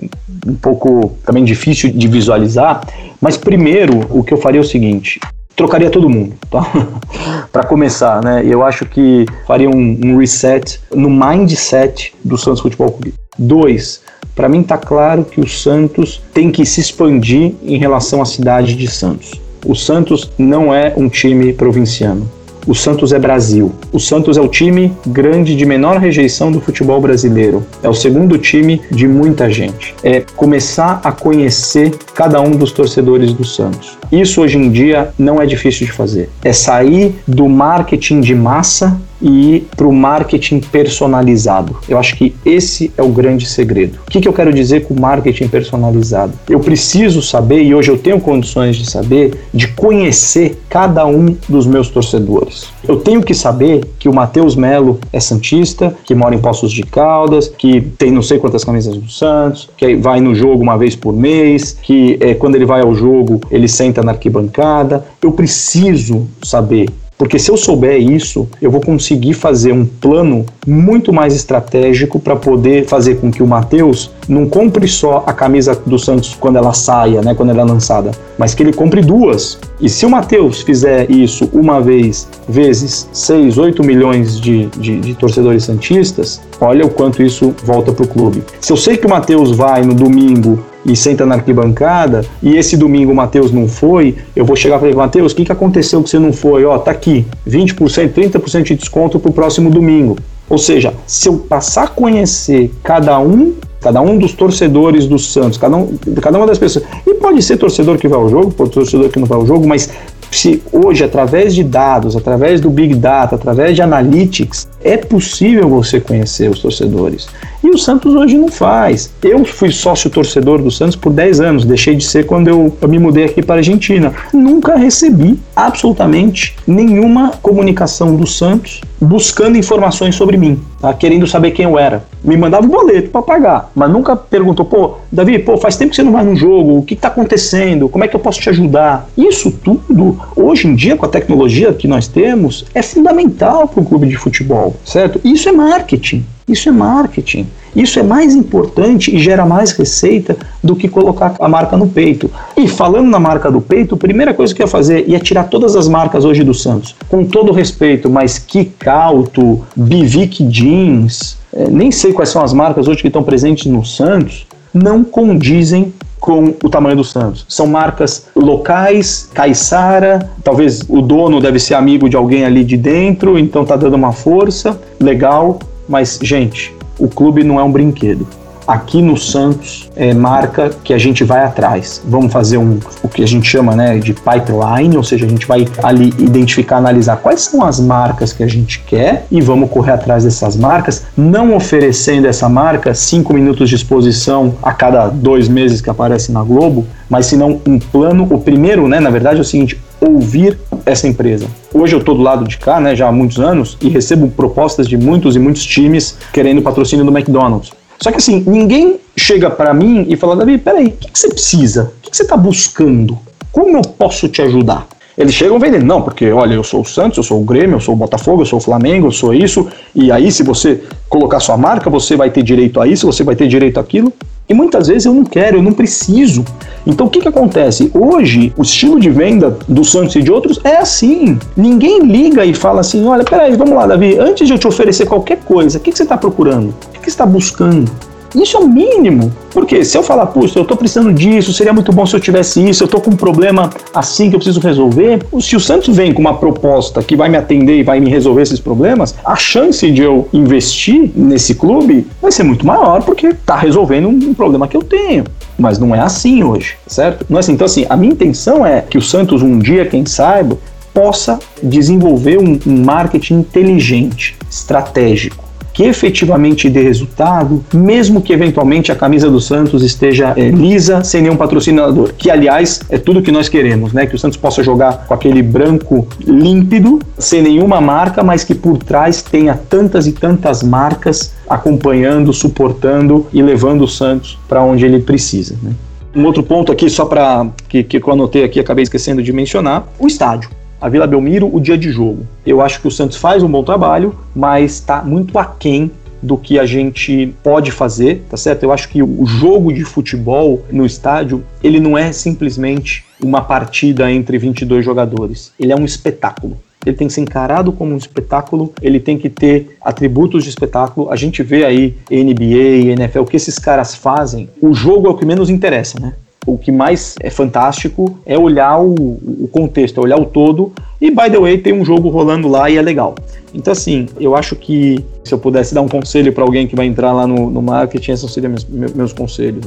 um pouco também difícil de visualizar, mas primeiro o que eu faria é o seguinte: trocaria todo mundo, tá? <laughs> para começar, né? Eu acho que faria um, um, reset no mindset do Santos Futebol Clube. Dois, para mim tá claro que o Santos tem que se expandir em relação à cidade de Santos. O Santos não é um time provinciano. O Santos é Brasil. O Santos é o time grande de menor rejeição do futebol brasileiro. É o segundo time de muita gente. É começar a conhecer cada um dos torcedores do Santos. Isso hoje em dia não é difícil de fazer. É sair do marketing de massa e para o marketing personalizado. Eu acho que esse é o grande segredo. O que, que eu quero dizer com marketing personalizado? Eu preciso saber, e hoje eu tenho condições de saber, de conhecer cada um dos meus torcedores. Eu tenho que saber que o Matheus Melo é Santista, que mora em Poços de Caldas, que tem não sei quantas camisas do Santos, que vai no jogo uma vez por mês, que é, quando ele vai ao jogo ele senta na arquibancada. Eu preciso saber porque se eu souber isso, eu vou conseguir fazer um plano muito mais estratégico para poder fazer com que o Matheus não compre só a camisa do Santos quando ela saia, né, quando ela é lançada, mas que ele compre duas. E se o Matheus fizer isso uma vez, vezes 6, 8 milhões de, de, de torcedores santistas, olha o quanto isso volta para o clube. Se eu sei que o Matheus vai no domingo e senta na arquibancada, e esse domingo o Matheus não foi, eu vou chegar para ele, Matheus, o que, que aconteceu que você não foi? Ó, tá aqui, 20%, 30% de desconto para o próximo domingo. Ou seja, se eu passar a conhecer cada um, cada um dos torcedores do Santos, cada, um, cada uma das pessoas, e pode ser torcedor que vai ao jogo, pode ser torcedor que não vai ao jogo, mas se hoje, através de dados, através do Big Data, através de analytics, é possível você conhecer os torcedores. E o Santos hoje não faz. Eu fui sócio torcedor do Santos por 10 anos, deixei de ser quando eu, me mudei aqui para a Argentina. Nunca recebi absolutamente nenhuma comunicação do Santos buscando informações sobre mim, tá? querendo saber quem eu era. Me mandava um boleto para pagar, mas nunca perguntou, pô, Davi, pô, faz tempo que você não vai no jogo, o que está acontecendo, como é que eu posso te ajudar? Isso tudo, hoje em dia, com a tecnologia que nós temos, é fundamental para o clube de futebol, certo? Isso é marketing. Isso é marketing. Isso é mais importante e gera mais receita do que colocar a marca no peito. E falando na marca do peito, a primeira coisa que eu ia fazer ia tirar todas as marcas hoje do Santos. Com todo respeito, mas Kikauto, Bivic Jeans, é, nem sei quais são as marcas hoje que estão presentes no Santos, não condizem com o tamanho do Santos. São marcas locais, Caissara, talvez o dono deve ser amigo de alguém ali de dentro, então tá dando uma força, legal, mas, gente, o clube não é um brinquedo. Aqui no Santos é marca que a gente vai atrás. Vamos fazer um o que a gente chama né, de pipeline, ou seja, a gente vai ali identificar, analisar quais são as marcas que a gente quer e vamos correr atrás dessas marcas, não oferecendo essa marca cinco minutos de exposição a cada dois meses que aparece na Globo, mas senão um plano. O primeiro, né, na verdade, é o seguinte: ouvir essa empresa. Hoje eu estou do lado de cá, né, já há muitos anos, e recebo propostas de muitos e muitos times querendo patrocínio do McDonald's. Só que assim, ninguém chega para mim e fala, Davi, peraí, o que, que você precisa? O que, que você está buscando? Como eu posso te ajudar? Eles chegam vendendo, não, porque olha, eu sou o Santos, eu sou o Grêmio, eu sou o Botafogo, eu sou o Flamengo, eu sou isso, e aí se você colocar sua marca, você vai ter direito a isso, você vai ter direito àquilo. E muitas vezes eu não quero, eu não preciso. Então o que, que acontece? Hoje, o estilo de venda do Santos e de outros é assim. Ninguém liga e fala assim: olha, peraí, vamos lá, Davi, antes de eu te oferecer qualquer coisa, o que, que você está procurando? O que, que você está buscando? Isso é o mínimo. Porque se eu falar, puxa, eu estou precisando disso, seria muito bom se eu tivesse isso, eu estou com um problema assim que eu preciso resolver. Se o Santos vem com uma proposta que vai me atender e vai me resolver esses problemas, a chance de eu investir nesse clube vai ser muito maior, porque está resolvendo um problema que eu tenho. Mas não é assim hoje, certo? Não é assim. Então, assim, a minha intenção é que o Santos, um dia, quem saiba, possa desenvolver um, um marketing inteligente, estratégico que efetivamente dê resultado, mesmo que eventualmente a camisa do Santos esteja é, lisa, sem nenhum patrocinador. Que, aliás, é tudo que nós queremos, né? Que o Santos possa jogar com aquele branco límpido, sem nenhuma marca, mas que por trás tenha tantas e tantas marcas acompanhando, suportando e levando o Santos para onde ele precisa. Né? Um outro ponto aqui, só para que, que eu anotei aqui, acabei esquecendo de mencionar, o estádio a Vila Belmiro o dia de jogo. Eu acho que o Santos faz um bom trabalho, mas está muito aquém do que a gente pode fazer, tá certo? Eu acho que o jogo de futebol no estádio, ele não é simplesmente uma partida entre 22 jogadores. Ele é um espetáculo. Ele tem que ser encarado como um espetáculo, ele tem que ter atributos de espetáculo. A gente vê aí NBA, NFL, o que esses caras fazem. O jogo é o que menos interessa, né? O que mais é fantástico é olhar o, o, contexto, é olhar o todo. E, by the way, tem um jogo rolando lá e é legal. Então, assim, eu acho que se eu pudesse dar um conselho para alguém que vai entrar lá no, no marketing, esses seriam meus, meus conselhos.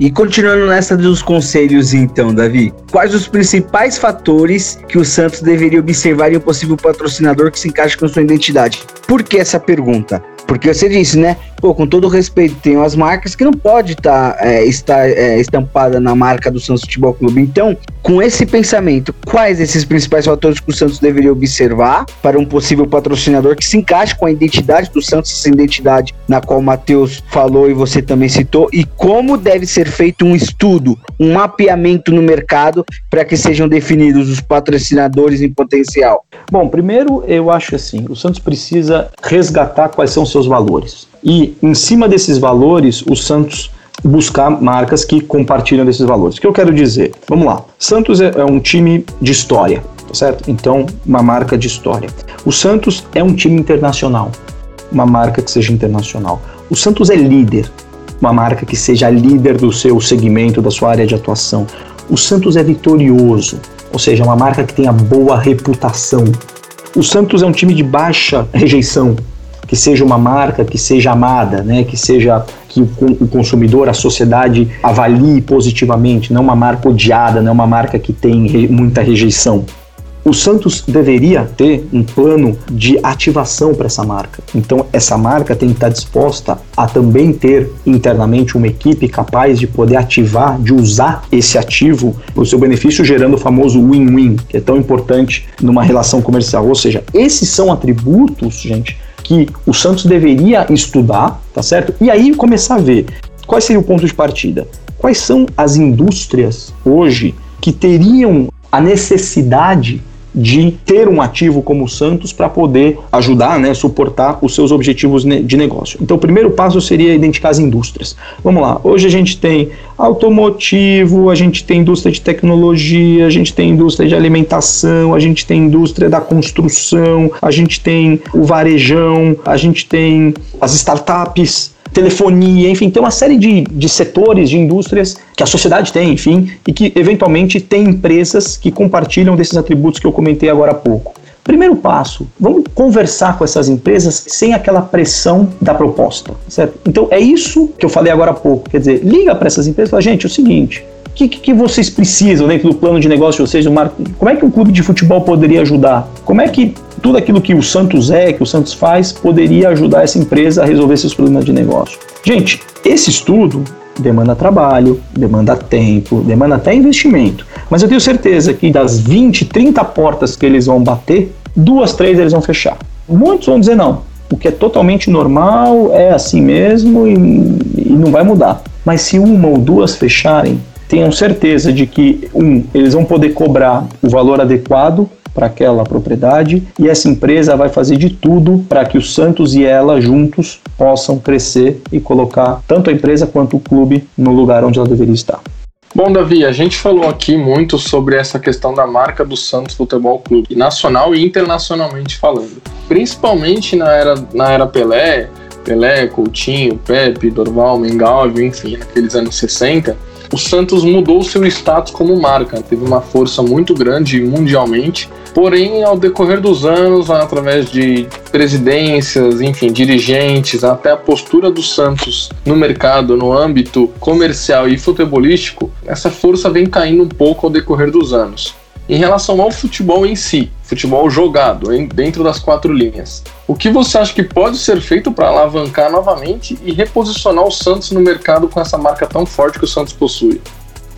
E continuando nessa dos conselhos, então, Davi, quais os principais fatores que o Santos deveria observar em um possível patrocinador que se encaixe com sua identidade? Por que essa pergunta? Porque você disse, né? Pô, com todo respeito, tem as marcas que não pode tá, é, estar é, estampada na marca do Santos Futebol Clube. Então, com esse pensamento, quais esses principais fatores que o Santos deveria observar para um possível patrocinador que se encaixe com a identidade do Santos, essa identidade na qual o Matheus falou e você também citou, e como deve ser feito um estudo, um mapeamento no mercado para que sejam definidos os patrocinadores em potencial? Bom, primeiro eu acho assim, o Santos precisa resgatar quais são seus valores. E em cima desses valores, o Santos buscar marcas que compartilham desses valores. O que eu quero dizer? Vamos lá. Santos é, é um time de história, tá certo? Então, uma marca de história. O Santos é um time internacional, uma marca que seja internacional. O Santos é líder, uma marca que seja líder do seu segmento, da sua área de atuação. O Santos é vitorioso, ou seja, uma marca que tenha boa reputação. O Santos é um time de baixa rejeição, que seja uma marca que seja amada, né, que seja que o consumidor, a sociedade avalie positivamente, não uma marca odiada, não uma marca que tem muita rejeição o Santos deveria ter um plano de ativação para essa marca. Então, essa marca tem que estar disposta a também ter internamente uma equipe capaz de poder ativar, de usar esse ativo para o seu benefício, gerando o famoso win-win, que é tão importante numa relação comercial. Ou seja, esses são atributos, gente, que o Santos deveria estudar, tá certo? E aí começar a ver qual seria o ponto de partida. Quais são as indústrias hoje que teriam a necessidade de ter um ativo como o Santos para poder ajudar, né, suportar os seus objetivos de negócio. Então, o primeiro passo seria identificar as indústrias. Vamos lá, hoje a gente tem automotivo, a gente tem indústria de tecnologia, a gente tem indústria de alimentação, a gente tem indústria da construção, a gente tem o varejão, a gente tem as startups telefonia, enfim, tem uma série de, de setores, de indústrias que a sociedade tem, enfim, e que eventualmente tem empresas que compartilham desses atributos que eu comentei agora há pouco. Primeiro passo, vamos conversar com essas empresas sem aquela pressão da proposta, certo? Então é isso que eu falei agora há pouco, quer dizer, liga para essas empresas e fala, gente, é o seguinte, o que, que, vocês precisam dentro do plano de negócio de vocês? Como é que um clube de futebol poderia ajudar? Como é que tudo aquilo que o Santos é, que o Santos faz, poderia ajudar essa empresa a resolver seus problemas de negócio? Gente, esse estudo demanda trabalho, demanda tempo, demanda até investimento. Mas eu tenho certeza que das 20, 30 portas que eles vão bater, duas, três eles vão fechar. Muitos vão dizer não. O que é totalmente normal, é assim mesmo e, e não vai mudar. Mas se uma ou duas fecharem, tenham certeza de que, um, eles vão poder cobrar o valor adequado para aquela propriedade e essa empresa vai fazer de tudo para que o Santos e ela juntos possam crescer e colocar tanto a empresa quanto o clube no lugar onde ela deveria estar. Bom, Davi, a gente falou aqui muito sobre essa questão da marca do Santos Futebol Clube, nacional e internacionalmente falando. Principalmente na era, na era Pelé, Pelé, Coutinho, Pepe, Dorval, Mengalvio, enfim, naqueles anos 60, o Santos mudou seu status como marca, teve uma força muito grande mundialmente, porém, ao decorrer dos anos, através de presidências, enfim, dirigentes, até a postura do Santos no mercado, no âmbito comercial e futebolístico, essa força vem caindo um pouco ao decorrer dos anos. Em relação ao futebol em si, futebol jogado em, dentro das quatro linhas, o que você acha que pode ser feito para alavancar novamente e reposicionar o Santos no mercado com essa marca tão forte que o Santos possui?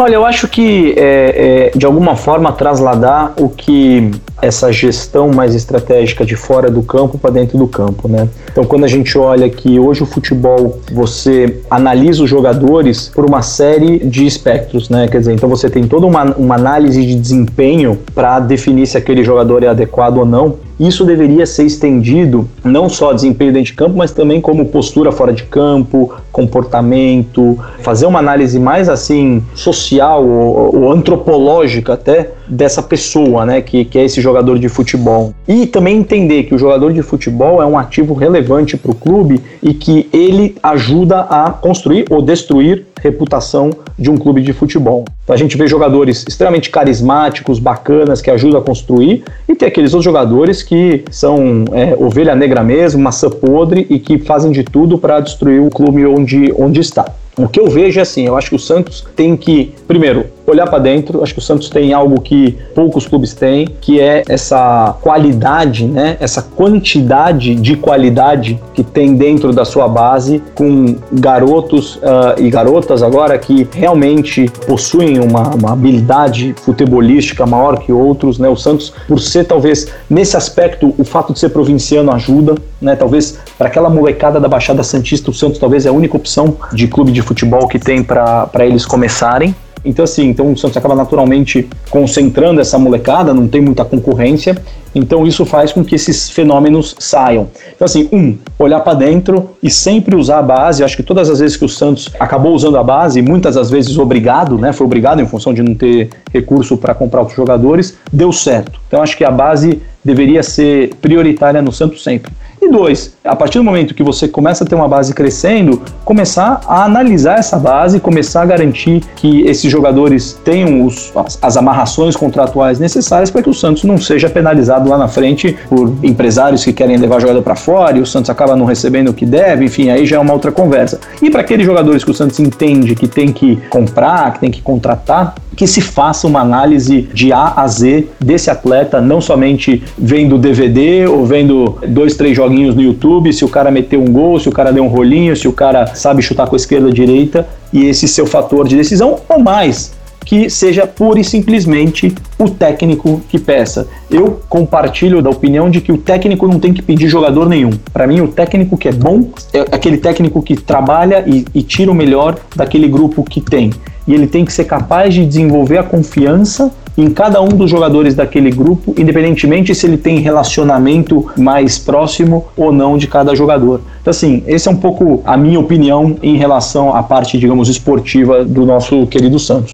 Olha, eu acho que é, é, de alguma forma trasladar o que essa gestão mais estratégica de fora do campo para dentro do campo, né? Então, quando a gente olha que hoje o futebol você analisa os jogadores por uma série de espectros, né? Quer dizer, então você tem toda uma, uma análise de desempenho para definir se aquele jogador é adequado ou não. Isso deveria ser estendido não só desempenho dentro de campo, mas também como postura fora de campo, comportamento, fazer uma análise mais assim social ou, ou antropológica até dessa pessoa, né, que, que é esse jogador de futebol. E também entender que o jogador de futebol é um ativo relevante para o clube e que ele ajuda a construir ou destruir reputação de um clube de futebol. Então a gente vê jogadores extremamente carismáticos, bacanas, que ajudam a construir, e tem aqueles outros jogadores que são é, ovelha negra mesmo, maçã podre e que fazem de tudo para destruir o clube onde, onde está. O que eu vejo é assim, eu acho que o Santos tem que, primeiro, olhar para dentro. Acho que o Santos tem algo que poucos clubes têm, que é essa qualidade, né? Essa quantidade de qualidade que tem dentro da sua base, com garotos uh, e garotas agora que realmente possuem uma, uma habilidade futebolística maior que outros, né? O Santos, por ser talvez nesse aspecto, o fato de ser provinciano ajuda, né? Talvez para aquela molecada da Baixada Santista, o Santos talvez é a única opção de clube de futebol que tem para eles começarem. Então, assim, então o Santos acaba naturalmente concentrando essa molecada, não tem muita concorrência, então isso faz com que esses fenômenos saiam. Então, assim, um, olhar para dentro e sempre usar a base. Acho que todas as vezes que o Santos acabou usando a base, muitas das vezes obrigado, né? Foi obrigado em função de não ter recurso para comprar outros jogadores, deu certo. Então, acho que a base deveria ser prioritária no Santos sempre. E dois, a partir do momento que você começa a ter uma base crescendo, começar a analisar essa base, começar a garantir que esses jogadores tenham os, as, as amarrações contratuais necessárias para que o Santos não seja penalizado lá na frente por empresários que querem levar jogador para fora e o Santos acaba não recebendo o que deve, enfim, aí já é uma outra conversa. E para aqueles jogadores que o Santos entende que tem que comprar, que tem que contratar, que se faça uma análise de A a Z desse atleta, não somente vendo DVD ou vendo dois, três joguinhos no YouTube, se o cara meteu um gol, se o cara deu um rolinho, se o cara sabe chutar com a esquerda ou direita, e esse seu fator de decisão, ou mais, que seja pura e simplesmente o técnico que peça. Eu compartilho da opinião de que o técnico não tem que pedir jogador nenhum. Para mim, o técnico que é bom é aquele técnico que trabalha e, e tira o melhor daquele grupo que tem e ele tem que ser capaz de desenvolver a confiança em cada um dos jogadores daquele grupo, independentemente se ele tem relacionamento mais próximo ou não de cada jogador. Então, assim, esse é um pouco a minha opinião em relação à parte, digamos, esportiva do nosso querido Santos.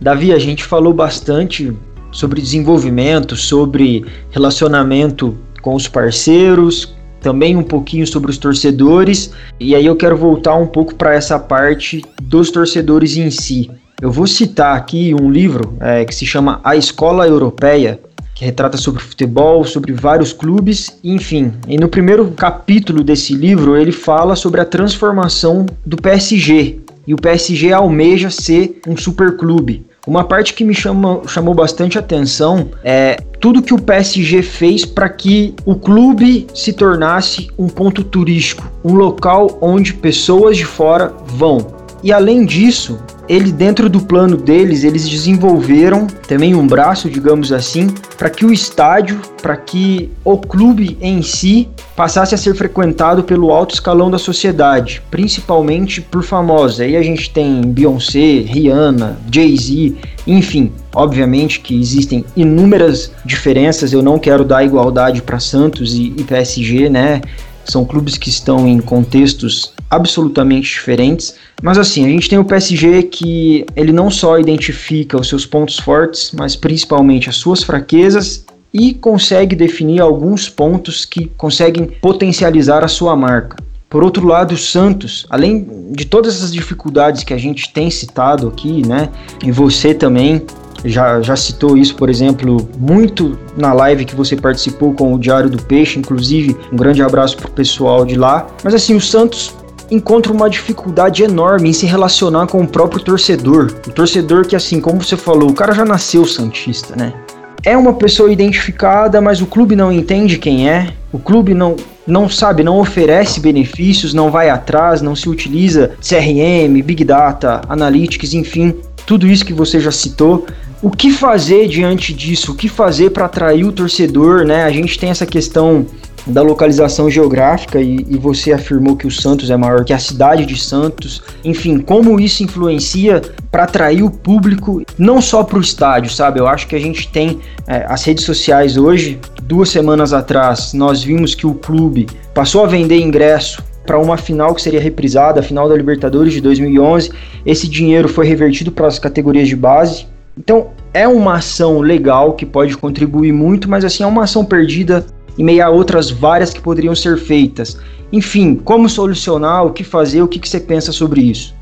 Davi, a gente falou bastante sobre desenvolvimento, sobre relacionamento com os parceiros, também um pouquinho sobre os torcedores, e aí eu quero voltar um pouco para essa parte dos torcedores em si. Eu vou citar aqui um livro é, que se chama A Escola Europeia, que retrata sobre futebol, sobre vários clubes, enfim. E no primeiro capítulo desse livro ele fala sobre a transformação do PSG. E o PSG almeja ser um superclube. Uma parte que me chama, chamou bastante atenção é tudo que o PSG fez para que o clube se tornasse um ponto turístico, um local onde pessoas de fora vão. E além disso, ele dentro do plano deles, eles desenvolveram também um braço, digamos assim, para que o estádio, para que o clube em si passasse a ser frequentado pelo alto escalão da sociedade, principalmente por famosos. Aí a gente tem Beyoncé, Rihanna, Jay-Z, enfim, obviamente que existem inúmeras diferenças. Eu não quero dar igualdade para Santos e, e PSG, né? São clubes que estão em contextos absolutamente diferentes. Mas assim, a gente tem o PSG que ele não só identifica os seus pontos fortes, mas principalmente as suas fraquezas e consegue definir alguns pontos que conseguem potencializar a sua marca. Por outro lado, o Santos, além de todas essas dificuldades que a gente tem citado aqui, né, e você também já, já citou isso, por exemplo, muito na live que você participou com o Diário do Peixe, inclusive um grande abraço pro pessoal de lá. Mas assim, o Santos encontra uma dificuldade enorme em se relacionar com o próprio torcedor. O torcedor que, assim, como você falou, o cara já nasceu Santista, né? É uma pessoa identificada, mas o clube não entende quem é. O clube não, não sabe, não oferece benefícios, não vai atrás, não se utiliza CRM, Big Data, Analytics, enfim, tudo isso que você já citou. O que fazer diante disso? O que fazer para atrair o torcedor, né? A gente tem essa questão da localização geográfica e, e, você afirmou que o Santos é maior que a cidade de Santos. Enfim, como isso influencia para atrair o público, não só para o estádio, sabe? Eu acho que a gente tem é, as redes sociais hoje. Duas semanas atrás, nós vimos que o clube passou a vender ingresso para uma final que seria reprisada, a final da Libertadores de 2011. Esse dinheiro foi revertido para as categorias de base. Então, é uma ação legal que pode contribuir muito, mas assim, é uma ação perdida em meio a outras várias que poderiam ser feitas. Enfim, como solucionar, o que fazer, o que, que você pensa sobre isso?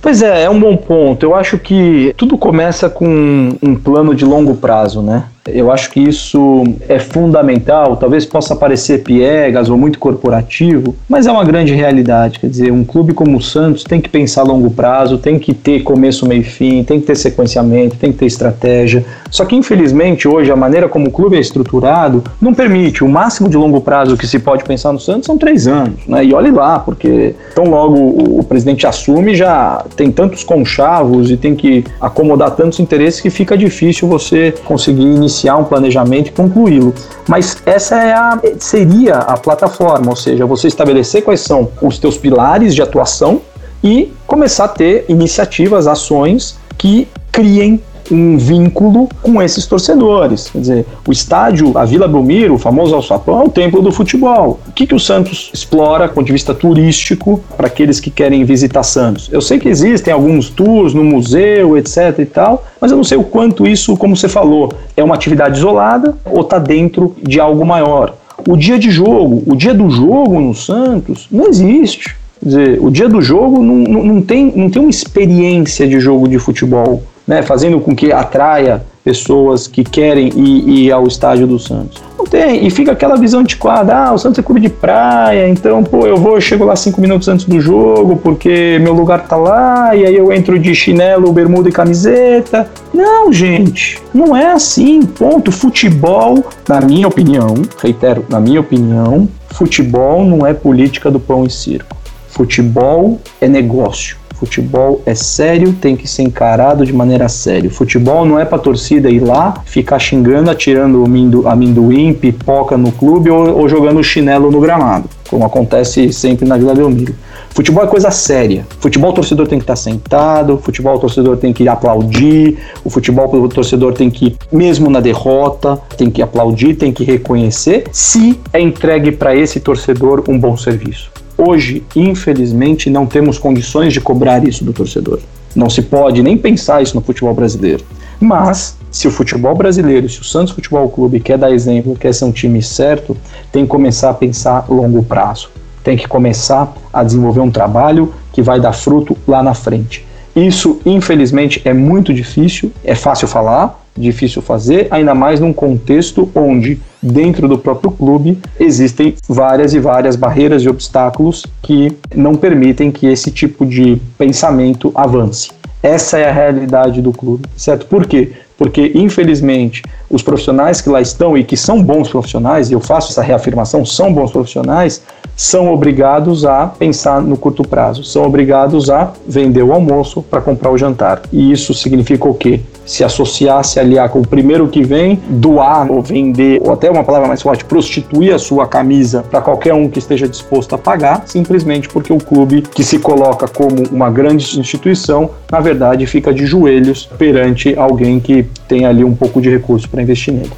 Pois é, é um bom ponto. Eu acho que tudo começa com um plano de longo prazo, né? Eu acho que isso é fundamental, talvez possa parecer piegas ou muito corporativo, mas é uma grande realidade. Quer dizer, um clube como o Santos tem que pensar a longo prazo, tem que ter começo, meio e fim, tem que ter sequenciamento, tem que ter estratégia. Só que, infelizmente, hoje, a maneira como o clube é estruturado não permite. O máximo de longo prazo que se pode pensar no Santos são três anos. Né? E olhe lá, porque tão logo o, presidente assume, já tem tantos conchavos e tem que acomodar tantos interesses que fica difícil você conseguir iniciar um planejamento e concluí-lo. Mas essa é a, seria a plataforma, ou seja, você estabelecer quais são os teus pilares de atuação e começar a ter iniciativas, ações que criem um vínculo com esses torcedores. Quer dizer, o estádio, a Vila Belmiro, o famoso Alçapão, é o templo do futebol. O que, que o Santos explora, do ponto de vista turístico, para aqueles que querem visitar Santos? Eu sei que existem alguns tours no museu, etc e tal, mas eu não sei o quanto isso, como você falou, é uma atividade isolada ou está dentro de algo maior. O dia de jogo, o dia do jogo no Santos, não existe. Quer dizer, o dia do jogo não, não, não, tem, não tem uma experiência de jogo de futebol né, fazendo com que atraia pessoas que querem ir, ir, ao estádio do Santos. Não tem, e fica aquela visão antiquada, ah, o Santos é clube de praia, então, pô, eu vou, eu chego lá cinco minutos antes do jogo, porque meu lugar tá lá, e aí eu entro de chinelo, bermuda e camiseta. Não, gente, não é assim, ponto. Futebol, na minha opinião, reitero, na minha opinião, futebol não é política do pão e circo. Futebol é negócio. Futebol é sério, tem que ser encarado de maneira séria. Futebol não é para torcida ir lá, ficar xingando, atirando amendoim, pipoca no clube ou, ou jogando chinelo no gramado, como acontece sempre na Vila Belmiro. Futebol é coisa séria. Futebol o torcedor tem que estar sentado, futebol o torcedor tem que aplaudir, o futebol o torcedor tem que, mesmo na derrota, tem que aplaudir, tem que reconhecer, se é entregue para esse torcedor um bom serviço. Hoje, infelizmente, não temos condições de cobrar isso do torcedor. Não se pode nem pensar isso no futebol brasileiro. Mas, se o futebol brasileiro, se o Santos Futebol Clube quer dar exemplo, quer ser um time certo, tem que começar a pensar longo prazo. Tem que começar a desenvolver um trabalho que vai dar fruto lá na frente. Isso, infelizmente, é muito difícil, é fácil falar, difícil fazer, ainda mais num contexto onde dentro do próprio clube existem várias e várias barreiras e obstáculos que não permitem que esse tipo de pensamento avance. Essa é a realidade do clube, certo? Por quê? Porque, infelizmente, os profissionais que lá estão e que são bons profissionais, e eu faço essa reafirmação, são bons profissionais, são obrigados a pensar no curto prazo, são obrigados a vender o almoço para comprar o jantar. E isso significa o quê? Se associar, se aliar com o primeiro que vem, doar ou vender, ou até uma palavra mais forte, prostituir a sua camisa para qualquer um que esteja disposto a pagar, simplesmente porque o clube que se coloca como uma grande instituição, na verdade fica de joelhos perante alguém que tem ali um pouco de recurso para investir nele.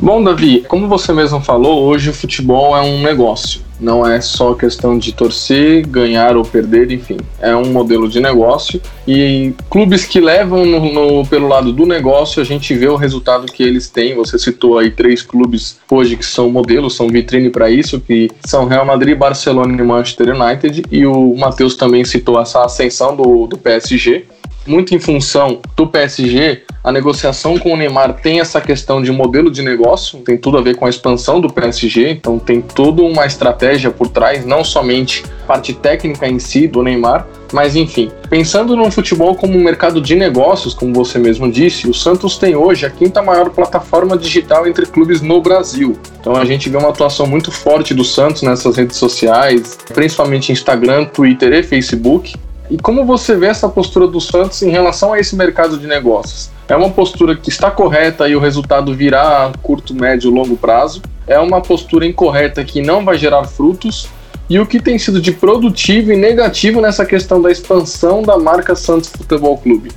Bom, Davi, como você mesmo falou, hoje o futebol é um negócio. Não é só questão de torcer, ganhar ou perder, enfim. É um modelo de negócio e clubes que levam no, no, pelo lado do negócio, a gente vê o resultado que eles têm. Você citou aí três clubes hoje que são modelos, são vitrine para isso, que são Real Madrid, Barcelona e Manchester United. E o Matheus também citou essa ascensão do, do PSG muito em função do PSG, a negociação com o Neymar tem essa questão de modelo de negócio, tem tudo a ver com a expansão do PSG, então tem toda uma estratégia por trás, não somente parte técnica em si do Neymar, mas enfim, pensando no futebol como um mercado de negócios, como você mesmo disse, o Santos tem hoje a quinta maior plataforma digital entre clubes no Brasil. Então a gente vê uma atuação muito forte do Santos nessas redes sociais, principalmente Instagram, Twitter e Facebook. E como você vê essa postura do Santos em relação a esse mercado de negócios? É uma postura que está correta e o resultado virá a curto, médio, longo prazo? É uma postura incorreta que não vai gerar frutos? E o que tem sido de produtivo e negativo nessa questão da expansão da marca Santos Futebol Clube?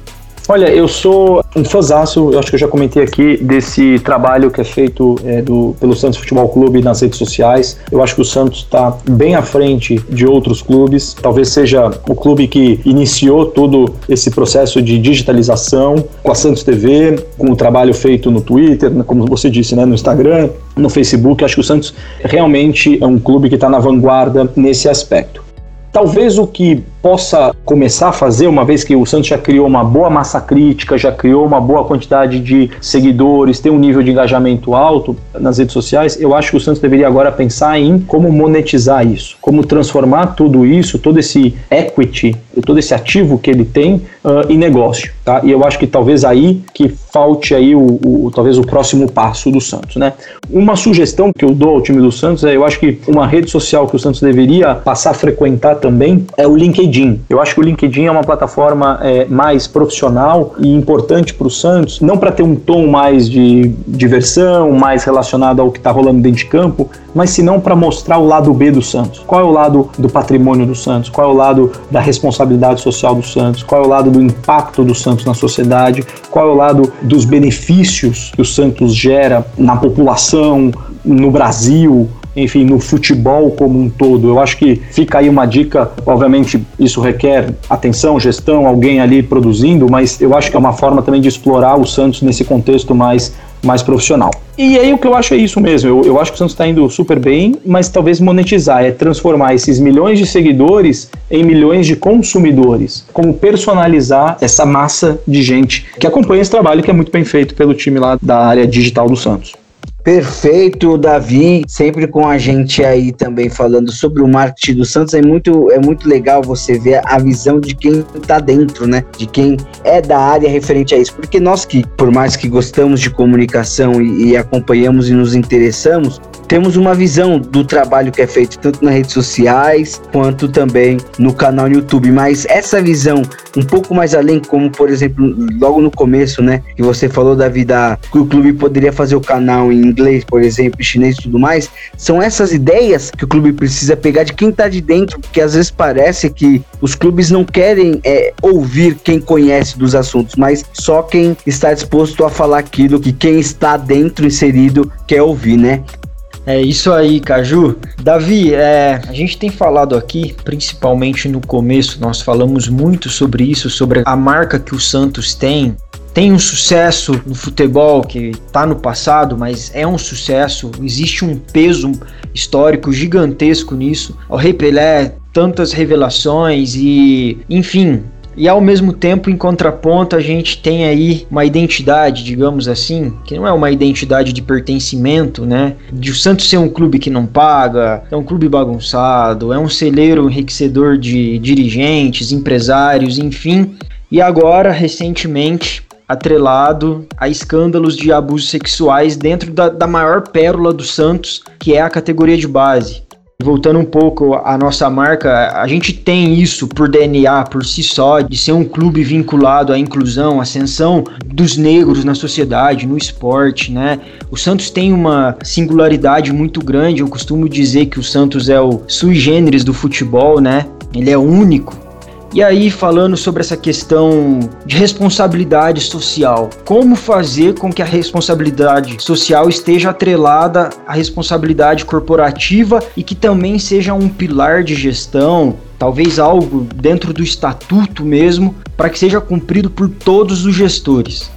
Olha, eu sou um fãzaço, eu acho que eu já comentei aqui, desse trabalho que é feito é, do, pelo Santos Futebol Clube nas redes sociais. Eu acho que o Santos está bem à frente de outros clubes. Talvez seja o clube que iniciou todo esse processo de digitalização com a Santos TV, com o trabalho feito no Twitter, como você disse, né, no Instagram, no Facebook. Eu acho que o Santos realmente é um clube que está na vanguarda nesse aspecto. Talvez o que possa começar a fazer, uma vez que o Santos já criou uma boa massa crítica, já criou uma boa quantidade de seguidores, tem um nível de engajamento alto nas redes sociais, eu acho que o Santos deveria agora pensar em como monetizar isso, como transformar tudo isso, todo esse equity, todo esse ativo que ele tem uh, em negócio, tá? E eu acho que talvez aí que falte aí o, o, talvez o próximo passo do Santos, né? Uma sugestão que eu dou ao time do Santos é, eu acho que uma rede social que o Santos deveria passar a frequentar também é o LinkedIn. Eu acho que o LinkedIn é uma plataforma é, mais profissional e importante para o Santos, não para ter um tom mais de diversão, mais relacionado ao que está rolando dentro de campo, mas senão para mostrar o lado B do Santos. Qual é o lado do patrimônio do Santos? Qual é o lado da responsabilidade social do Santos? Qual é o lado do impacto do Santos na sociedade? Qual é o lado dos benefícios que o Santos gera na população, no Brasil, enfim, no futebol como um todo. Eu acho que fica aí uma dica, obviamente isso requer atenção, gestão, alguém ali produzindo, mas eu acho que é uma forma também de explorar o Santos nesse contexto mais mais profissional. E aí o que eu acho é isso mesmo. Eu, eu acho que o Santos está indo super bem, mas talvez monetizar, é transformar esses milhões de seguidores em milhões de consumidores. Como personalizar essa massa de gente que acompanha esse trabalho que é muito bem feito pelo time lá da área digital do Santos. Perfeito, Davi, sempre com a gente aí também falando sobre o marketing do Santos. É muito, é muito legal você ver a visão de quem está dentro, né? De quem é da área referente a isso. Porque nós que, por mais que gostamos de comunicação e, e acompanhamos e nos interessamos, temos uma visão do trabalho que é feito tanto nas redes sociais quanto também no canal no YouTube. Mas essa visão um pouco mais além, como por exemplo, logo no começo, né? Que você falou da vida que o clube poderia fazer o canal em inglês, por exemplo, chinês e tudo mais, são essas ideias que o clube precisa pegar de quem tá de dentro, porque às vezes parece que os clubes não querem é, ouvir quem conhece dos assuntos, mas só quem está disposto a falar aquilo que quem está dentro inserido quer ouvir, né? É isso aí, Caju. Davi, é, a gente tem falado aqui, principalmente no começo, nós falamos muito sobre isso, sobre a marca que o Santos tem. Tem um sucesso no futebol que está no passado, mas é um sucesso. Existe um peso histórico gigantesco nisso. O Rei Pelé, tantas revelações e, enfim, e ao mesmo tempo, em contraponto, a gente tem aí uma identidade, digamos assim, que não é uma identidade de pertencimento, né? De o Santos ser um clube que não paga, é um clube bagunçado, é um celeiro enriquecedor de dirigentes, empresários, enfim. E agora, recentemente, atrelado a escândalos de abusos sexuais dentro da, da maior pérola do Santos, que é a categoria de base. Voltando um pouco à nossa marca, a gente tem isso por DNA, por si só, de ser um clube vinculado à inclusão, à ascensão dos negros na sociedade, no esporte, né? O Santos tem uma singularidade muito grande, eu costumo dizer que o Santos é o sui generis do futebol, né? Ele é único, e aí, falando sobre essa questão de responsabilidade social, como fazer com que a responsabilidade social esteja atrelada à responsabilidade corporativa e que também seja um pilar de gestão, talvez algo dentro do estatuto mesmo, para que seja cumprido por todos os gestores?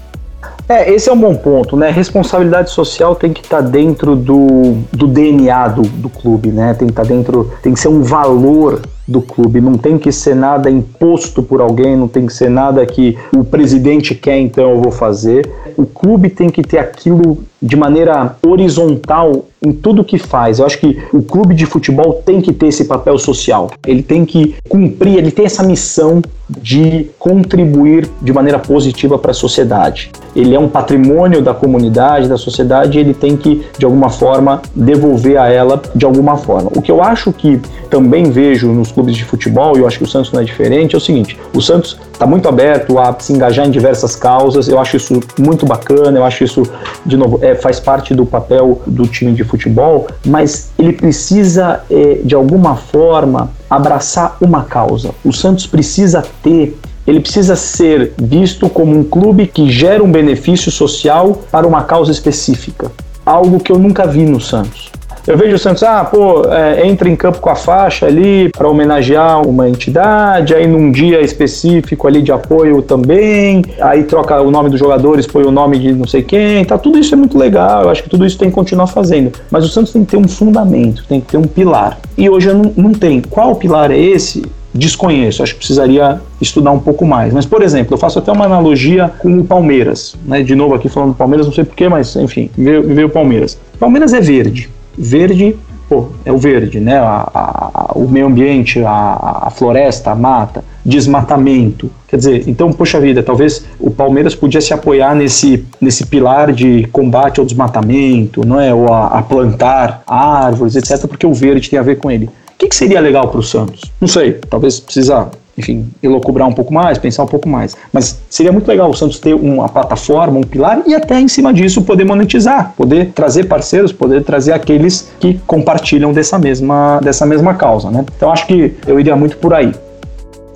É, esse é um bom ponto, né? Responsabilidade social tem que estar tá dentro do, do DNA do, do clube, né? Tem que estar tá dentro, tem que ser um valor do clube. Não tem que ser nada imposto por alguém, não tem que ser nada que o presidente quer, então eu vou fazer. O clube tem que ter aquilo de maneira horizontal em tudo que faz. Eu acho que o clube de futebol tem que ter esse papel social. Ele tem que cumprir, ele tem essa missão de contribuir de maneira positiva para a sociedade. Ele é um patrimônio da comunidade, da sociedade, e ele tem que, de alguma forma, devolver a ela de alguma forma. O que eu acho que também vejo nos clubes de futebol, e eu acho que o Santos não é diferente, é o seguinte: o Santos está muito aberto a se engajar em diversas causas, eu acho isso muito bacana, eu acho isso, de novo, é, faz parte do papel do time de futebol, mas ele precisa, é, de alguma forma, abraçar uma causa. O Santos precisa ter ele precisa ser visto como um clube que gera um benefício social para uma causa específica. Algo que eu nunca vi no Santos. Eu vejo o Santos, ah, pô, é, entra em campo com a faixa ali para homenagear uma entidade, aí num dia específico ali de apoio também, aí troca o nome dos jogadores, põe o nome de não sei quem, tá? Tudo isso é muito legal, eu acho que tudo isso tem que continuar fazendo. Mas o Santos tem que ter um fundamento, tem que ter um pilar. E hoje não, não tem. Qual pilar é esse? desconheço, acho que precisaria estudar um pouco mais. Mas, por exemplo, eu faço até uma analogia com o Palmeiras, né? De novo aqui falando do Palmeiras, não sei porquê, mas enfim, veio, veio o Palmeiras. Palmeiras é verde. Verde pô, é o verde, né? A, a, o meio ambiente, a, a, floresta, a mata, desmatamento. Quer dizer, então, poxa vida, talvez o Palmeiras podia se apoiar nesse, nesse pilar de combate ao desmatamento, não é? Ou a, a plantar árvores, etc., porque o verde tem a ver com ele. Que, que seria legal para o Santos? Não sei, talvez precisa enfim, elocubrar um pouco mais, pensar um pouco mais. Mas seria muito legal o Santos ter uma plataforma, um pilar e até em cima disso poder monetizar, poder trazer parceiros, poder trazer aqueles que compartilham dessa mesma, dessa mesma causa, né? Então acho que eu iria muito por aí.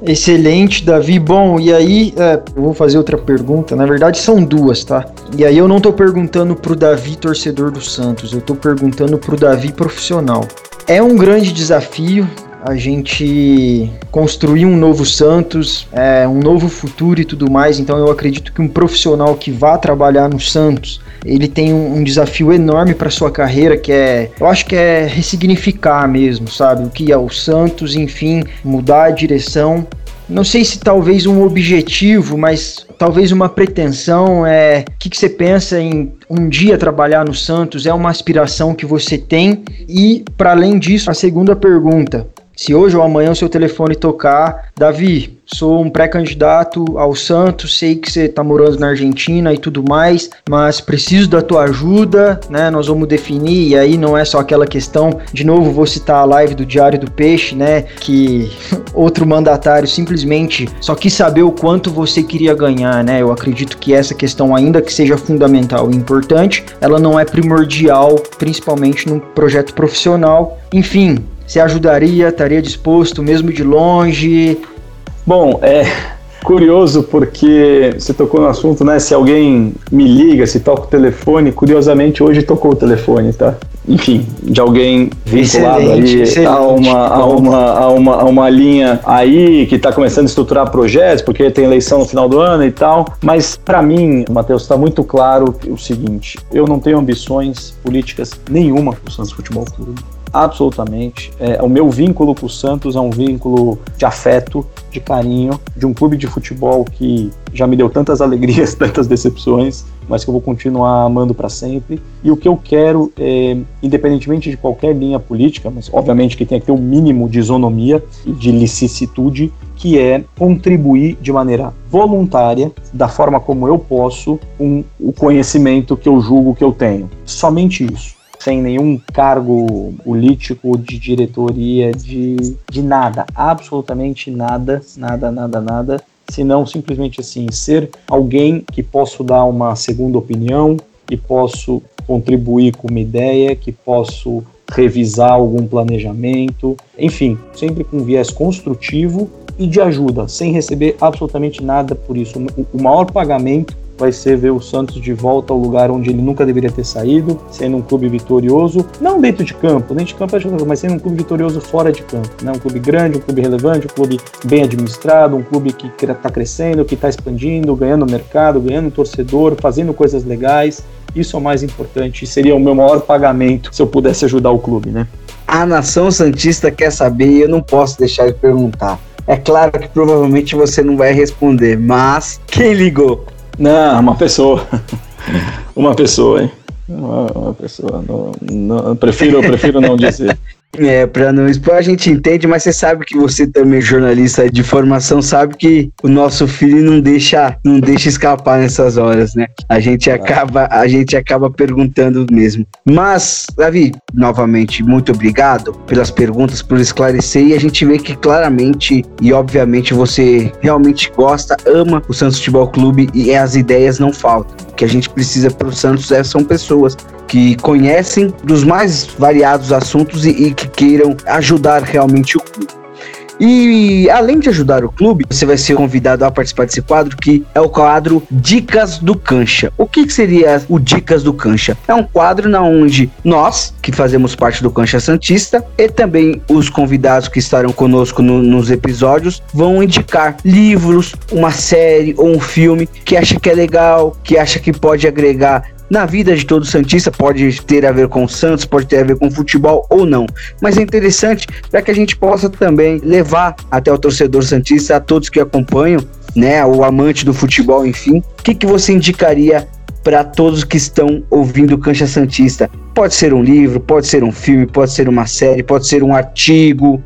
Excelente, Davi. Bom, e aí é, eu vou fazer outra pergunta. Na verdade, são duas, tá? E aí eu não tô perguntando pro Davi, torcedor do Santos, eu tô perguntando pro Davi profissional. É um grande desafio a gente construir um novo Santos, é, um novo futuro e tudo mais. Então eu acredito que um profissional que vá trabalhar no Santos, ele tem um, um desafio enorme para sua carreira, que é, eu acho que é ressignificar mesmo, sabe? O que é o Santos, enfim, mudar a direção não sei se talvez um objetivo, mas talvez uma pretensão é o que, que, você pensa em um dia trabalhar no Santos? É uma aspiração que você tem? E, para além disso, a segunda pergunta: se hoje ou amanhã o seu telefone tocar, Davi, sou um pré-candidato ao Santos, sei que você está morando na Argentina e tudo mais, mas preciso da tua ajuda, né? Nós vamos definir, e aí não é só aquela questão, de novo vou citar a live do Diário do Peixe, né? Que <laughs> outro mandatário simplesmente só quis saber o quanto você queria ganhar, né? Eu acredito que essa questão, ainda que seja fundamental e importante, ela não é primordial, principalmente no projeto profissional. Enfim, você ajudaria, estaria disposto, mesmo de longe? Bom, é curioso porque você tocou no assunto, né? Se alguém me liga, se toca o telefone, curiosamente hoje tocou o telefone, tá? Enfim, de alguém vinculado aí A, uma, a, uma, a, uma, a uma linha aí que está começando a estruturar projetos, porque tem eleição no final do ano e tal. Mas para mim, Matheus, está muito claro o seguinte: eu não tenho ambições políticas nenhuma com o Santos Futebol Clube absolutamente. É, o meu vínculo com o Santos é um vínculo de afeto, de carinho, de um clube de futebol que já me deu tantas <laughs> alegrias, tantas decepções, mas que eu vou continuar amando para sempre. E o que eu quero, é, independentemente de qualquer linha política, mas obviamente que tem que ter um mínimo de isonomia e de licitude, que é contribuir de maneira voluntária, da forma como eu posso, com o conhecimento que eu julgo que eu tenho. Somente isso sem nenhum cargo político, de diretoria, de, de nada, absolutamente nada, nada, nada, nada, senão simplesmente assim, ser alguém que posso dar uma segunda opinião, que posso contribuir com uma ideia, que posso revisar algum planejamento, enfim, sempre com viés construtivo e de ajuda, sem receber absolutamente nada por isso. O maior pagamento vai ser ver o Santos de volta ao lugar onde ele nunca deveria ter saído, sendo um clube vitorioso, não dentro de campo, dentro de campo é mas sendo um clube vitorioso fora de campo, né? Um clube grande, um clube relevante, um clube bem administrado, um clube que está crescendo, que está expandindo, ganhando mercado, ganhando torcedor, fazendo coisas legais. Isso é o mais importante, seria o meu maior pagamento se eu pudesse ajudar o clube, né? A nação santista quer saber e eu não posso deixar de perguntar. É claro que provavelmente você não vai responder, mas quem ligou? Não, uma pessoa. uma pessoa, hein? Uma, uma pessoa. Não, não, prefiro, prefiro não dizer. <laughs> É, pra não expor, a gente entende, mas você sabe que você também, jornalista de formação, sabe que o nosso filho não deixa, não deixa escapar nessas horas, né? A gente acaba, a gente acaba perguntando mesmo. Mas, Davi, novamente, muito obrigado pelas perguntas, por esclarecer, e a gente vê que claramente e obviamente você realmente gosta, ama o Santos Futebol Clube e as ideias não faltam. Que a gente precisa para o Santos é, são pessoas que conhecem dos mais variados assuntos e, e que queiram ajudar realmente o clube. E além de ajudar o clube, você vai ser convidado a participar desse quadro que é o quadro Dicas do Cancha. O que seria o Dicas do Cancha? É um quadro na onde nós, que fazemos parte do Cancha Santista, e também os convidados que estarão conosco no, nos episódios, vão indicar livros, uma série ou um filme que acha que é legal, que acha que pode agregar na vida de todo Santista, pode ter a ver com o Santos, pode ter a ver com futebol ou não, mas é interessante para que a gente possa também levar até o torcedor Santista, a todos que acompanham, né, o amante do futebol, enfim, o que, que você indicaria para todos que estão ouvindo Cancha Santista? Pode ser um livro, pode ser um filme, pode ser uma série, pode ser um artigo,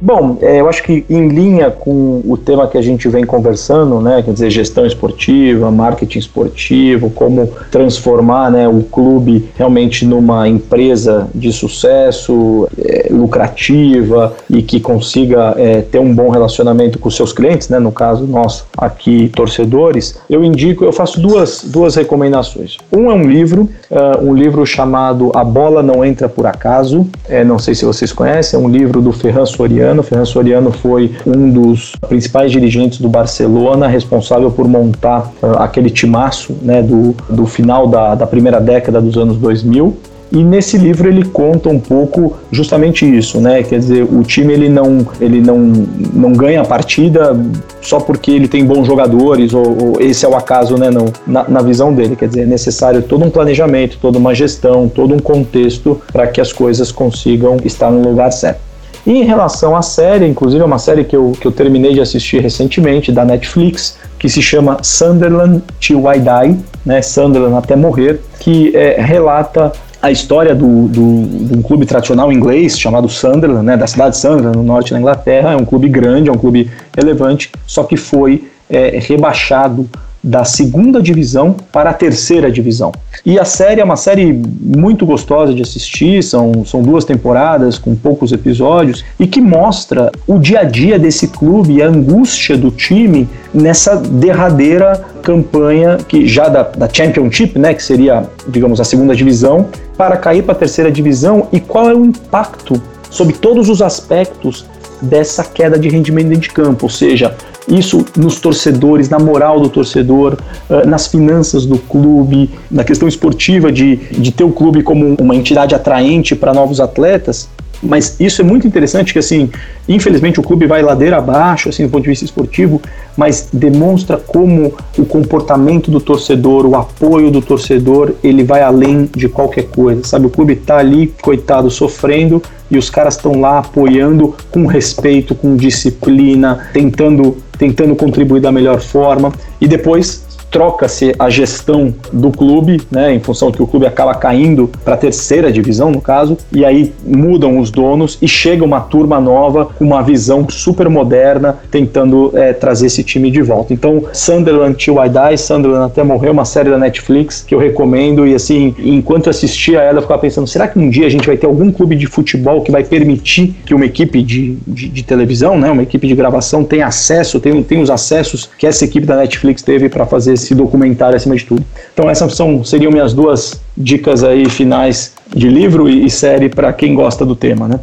Bom, é, eu acho que em linha com o tema que a gente vem conversando, né, quer dizer, gestão esportiva, marketing esportivo, como transformar né, o clube realmente numa empresa de sucesso, é, lucrativa e que consiga é, ter um bom relacionamento com seus clientes, né, no caso nosso aqui, torcedores, eu indico, eu faço duas, duas recomendações. Um é um livro, uh, um livro chamado A Bola Não Entra Por Acaso, é, não sei se vocês conhecem, é um livro do Ferran Soriano, Soriano. Ferran Soriano foi um dos principais dirigentes do Barcelona, responsável por montar uh, aquele timaço né, do, do final da, da primeira década dos anos 2000. E nesse livro ele conta um pouco justamente isso, né? Quer dizer, o time ele não, ele não, não ganha a partida só porque ele tem bons jogadores, ou, ou esse é o acaso, né? Não, na, na, visão dele. Quer dizer, é necessário todo um planejamento, toda uma gestão, todo um contexto para que as coisas consigam estar no lugar certo. E em relação à série, inclusive é uma série que eu, que eu terminei de assistir recentemente, da Netflix, que se chama Sunderland Till I Die, né, Sunderland até morrer, que é, relata a história do, do, de um clube tradicional inglês chamado Sunderland, né, da cidade de Sunderland, no norte da Inglaterra. É um clube grande, é um clube relevante, só que foi é, rebaixado da segunda divisão para a terceira divisão. E a série é uma série muito gostosa de assistir, são, são duas temporadas com poucos episódios e que mostra o dia a dia desse clube e a angústia do time nessa derradeira campanha que já da, da Championship, né, que seria, digamos, a segunda divisão, para cair para a terceira divisão e qual é o impacto sobre todos os aspectos dessa queda de rendimento dentro de campo, ou seja, isso nos torcedores, na moral do torcedor, eh, nas finanças do clube, na questão esportiva de, de ter o clube como uma entidade atraente para novos atletas. Mas isso é muito interessante que, assim, infelizmente o clube vai ladeira abaixo, assim, do ponto de vista esportivo, mas demonstra como o comportamento do torcedor, o apoio do torcedor, ele vai além de qualquer coisa, sabe? O clube está ali, coitado, sofrendo, e os caras estão lá apoiando com respeito, com disciplina, tentando, tentando contribuir da melhor forma, e depois troca-se a gestão do clube, né, em função que o clube acaba caindo para a terceira divisão, no caso, e aí mudam os donos e chega uma turma nova com uma visão super moderna, tentando é, trazer esse time de volta. Então, Sunderland Till I Die, Sunderland até morreu, uma série da Netflix que eu recomendo e assim, enquanto assistia ela, eu ficava pensando, será que um dia a gente vai ter algum clube de futebol que vai permitir que uma equipe de, de, de televisão, né, uma equipe de gravação tenha acesso, tenha, tenha os acessos que essa equipe da Netflix teve para fazer esse documentário acima de tudo. Então essas são, seriam minhas duas dicas aí finais de livro e, e série para quem gosta do tema, né?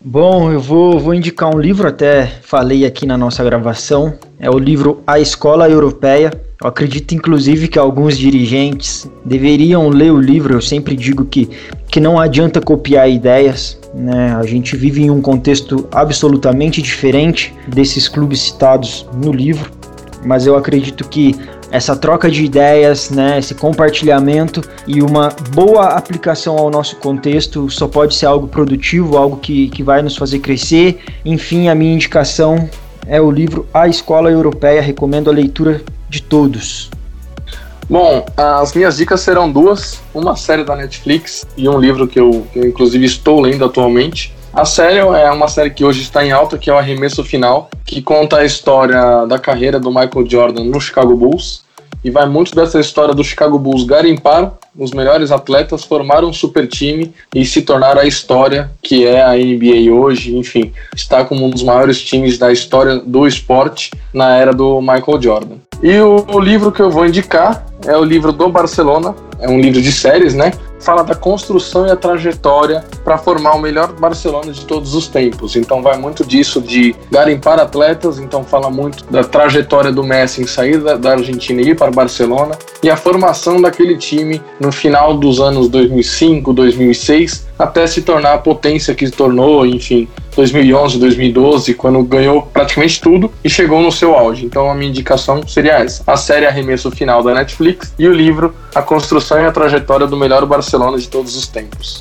Bom, eu vou, vou indicar um livro, até falei aqui na nossa gravação, é o livro A Escola Europeia. Eu acredito, inclusive, que alguns dirigentes deveriam ler o livro. Eu sempre digo que, que não adianta copiar ideias, né? A gente vive em um contexto absolutamente diferente desses clubes citados no livro, mas eu acredito que essa troca de ideias, né, esse compartilhamento e uma boa aplicação ao nosso contexto só pode ser algo produtivo, algo que, que vai nos fazer crescer. Enfim, a minha indicação é o livro A Escola Europeia, recomendo a leitura de todos. Bom, as minhas dicas serão duas: uma série da Netflix e um livro que eu, que eu inclusive estou lendo atualmente. A série é uma série que hoje está em alta, que é o Arremesso Final, que conta a história da carreira do Michael Jordan no Chicago Bulls. E vai muito dessa história do Chicago Bulls garimpar os melhores atletas, formar um super time e se tornar a história que é a NBA hoje. Enfim, está como um dos maiores times da história do esporte na era do Michael Jordan. E o, o livro que eu vou indicar é o livro do Barcelona, é um livro de séries, né? Fala da construção e a trajetória para formar o melhor Barcelona de todos os tempos. Então vai muito disso de garimpar atletas, então fala muito da trajetória do Messi em sair da, da Argentina e ir para Barcelona e a formação daquele time no final dos anos 2005, 2006 até se tornar a potência que se tornou, enfim, 2011, 2012, quando ganhou praticamente tudo e chegou no seu auge. Então a minha indicação seria essa: a série Arremesso Final da Netflix e o livro A Construção e a Trajetória do Melhor Barcelona de Todos os Tempos.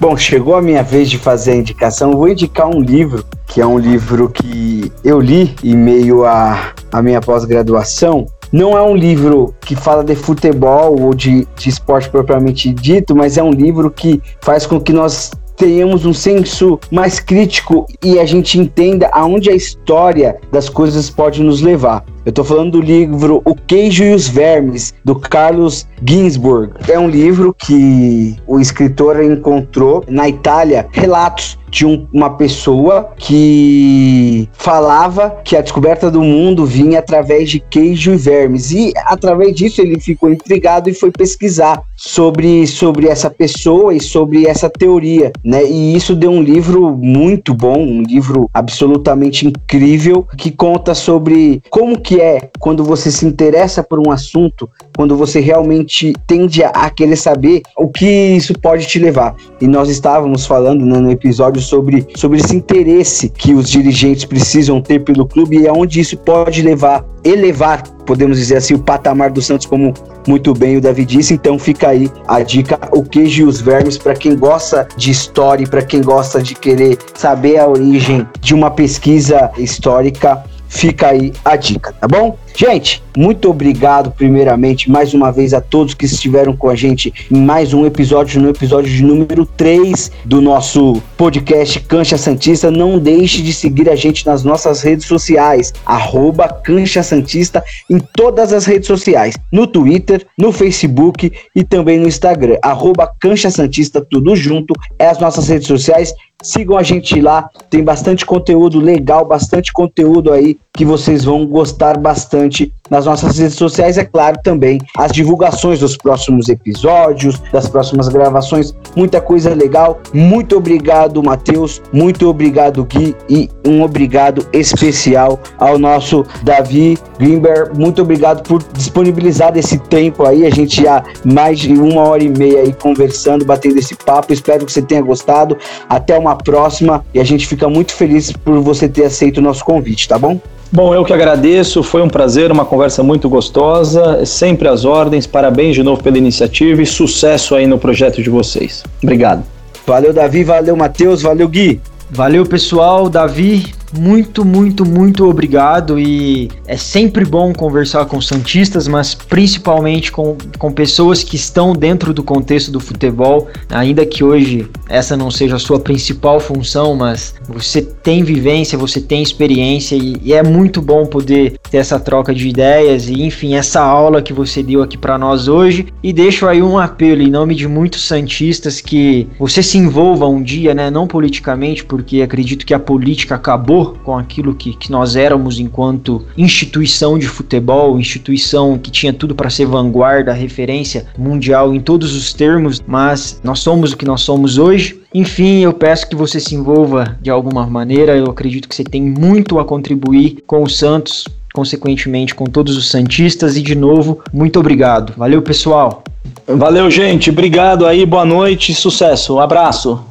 Bom, chegou a minha vez de fazer a indicação. Vou indicar um livro, que é um livro que eu li em meio à, à minha pós-graduação. Não é um livro que fala de futebol ou de, de esporte propriamente dito, mas é um livro que faz com que nós tenhamos um senso mais crítico e a gente entenda aonde a história das coisas pode nos levar. Eu tô falando do livro O Queijo e os Vermes, do Carlos Ginsburg. É um livro que o escritor encontrou na Itália relatos de um, uma pessoa que falava que a descoberta do mundo vinha através de queijo e vermes. E através disso ele ficou intrigado e foi pesquisar sobre, sobre essa pessoa e sobre essa teoria, né? E isso deu um livro muito bom, um livro absolutamente incrível que conta sobre como que é quando você se interessa por um assunto, quando você realmente tende a querer saber o que isso pode te levar. E nós estávamos falando né, no episódio sobre, sobre esse interesse que os dirigentes precisam ter pelo clube e aonde isso pode levar, elevar, podemos dizer assim, o patamar do Santos, como muito bem o Davi disse. Então fica aí a dica: o queijo e os vermes para quem gosta de história, para quem gosta de querer saber a origem de uma pesquisa histórica fica aí a dica, tá bom? Gente, muito obrigado primeiramente mais uma vez a todos que estiveram com a gente em mais um episódio, no episódio de número 3 do nosso podcast Cancha Santista. Não deixe de seguir a gente nas nossas redes sociais, arroba Cancha Santista em todas as redes sociais, no Twitter, no Facebook e também no Instagram, arroba Cancha Santista, tudo junto, é as nossas redes sociais Sigam a gente lá, tem bastante conteúdo legal, bastante conteúdo aí que vocês vão gostar bastante nas nossas redes sociais, é claro, também as divulgações dos próximos episódios, das próximas gravações, muita coisa legal. Muito obrigado, Matheus, muito obrigado, Gui, e um obrigado especial ao nosso Davi Greenberg. Muito obrigado por disponibilizar esse tempo aí, a gente já mais de uma hora e meia aí conversando, batendo esse papo. Espero que você tenha gostado. Até uma próxima e a gente fica muito feliz por você ter aceito o nosso convite, tá bom? Bom, eu que agradeço, foi um prazer, uma conversa muito gostosa, sempre às ordens, parabéns de novo pela iniciativa e sucesso aí no projeto de vocês. Obrigado. Valeu, Davi, valeu, Matheus, valeu, Gui. Valeu, pessoal, Davi, muito, muito, muito obrigado e é sempre bom conversar com santistas, mas principalmente com, com pessoas que estão dentro do contexto do futebol, ainda que hoje essa não seja a sua principal função, mas você tem vivência, você tem experiência e, e é muito bom poder ter essa troca de ideias e enfim, essa aula que você deu aqui para nós hoje. E deixo aí um apelo em nome de muitos santistas que você se envolva um dia, né, não politicamente, porque acredito que a política acabou com aquilo que, que nós éramos enquanto instituição de futebol, instituição que tinha tudo para ser vanguarda, referência mundial em todos os termos, mas nós somos o que nós somos hoje. Enfim, eu peço que você se envolva de alguma maneira. Eu acredito que você tem muito a contribuir com o Santos, consequentemente com todos os Santistas. E de novo, muito obrigado. Valeu, pessoal. Valeu, gente. Obrigado aí. Boa noite. Sucesso. Um abraço.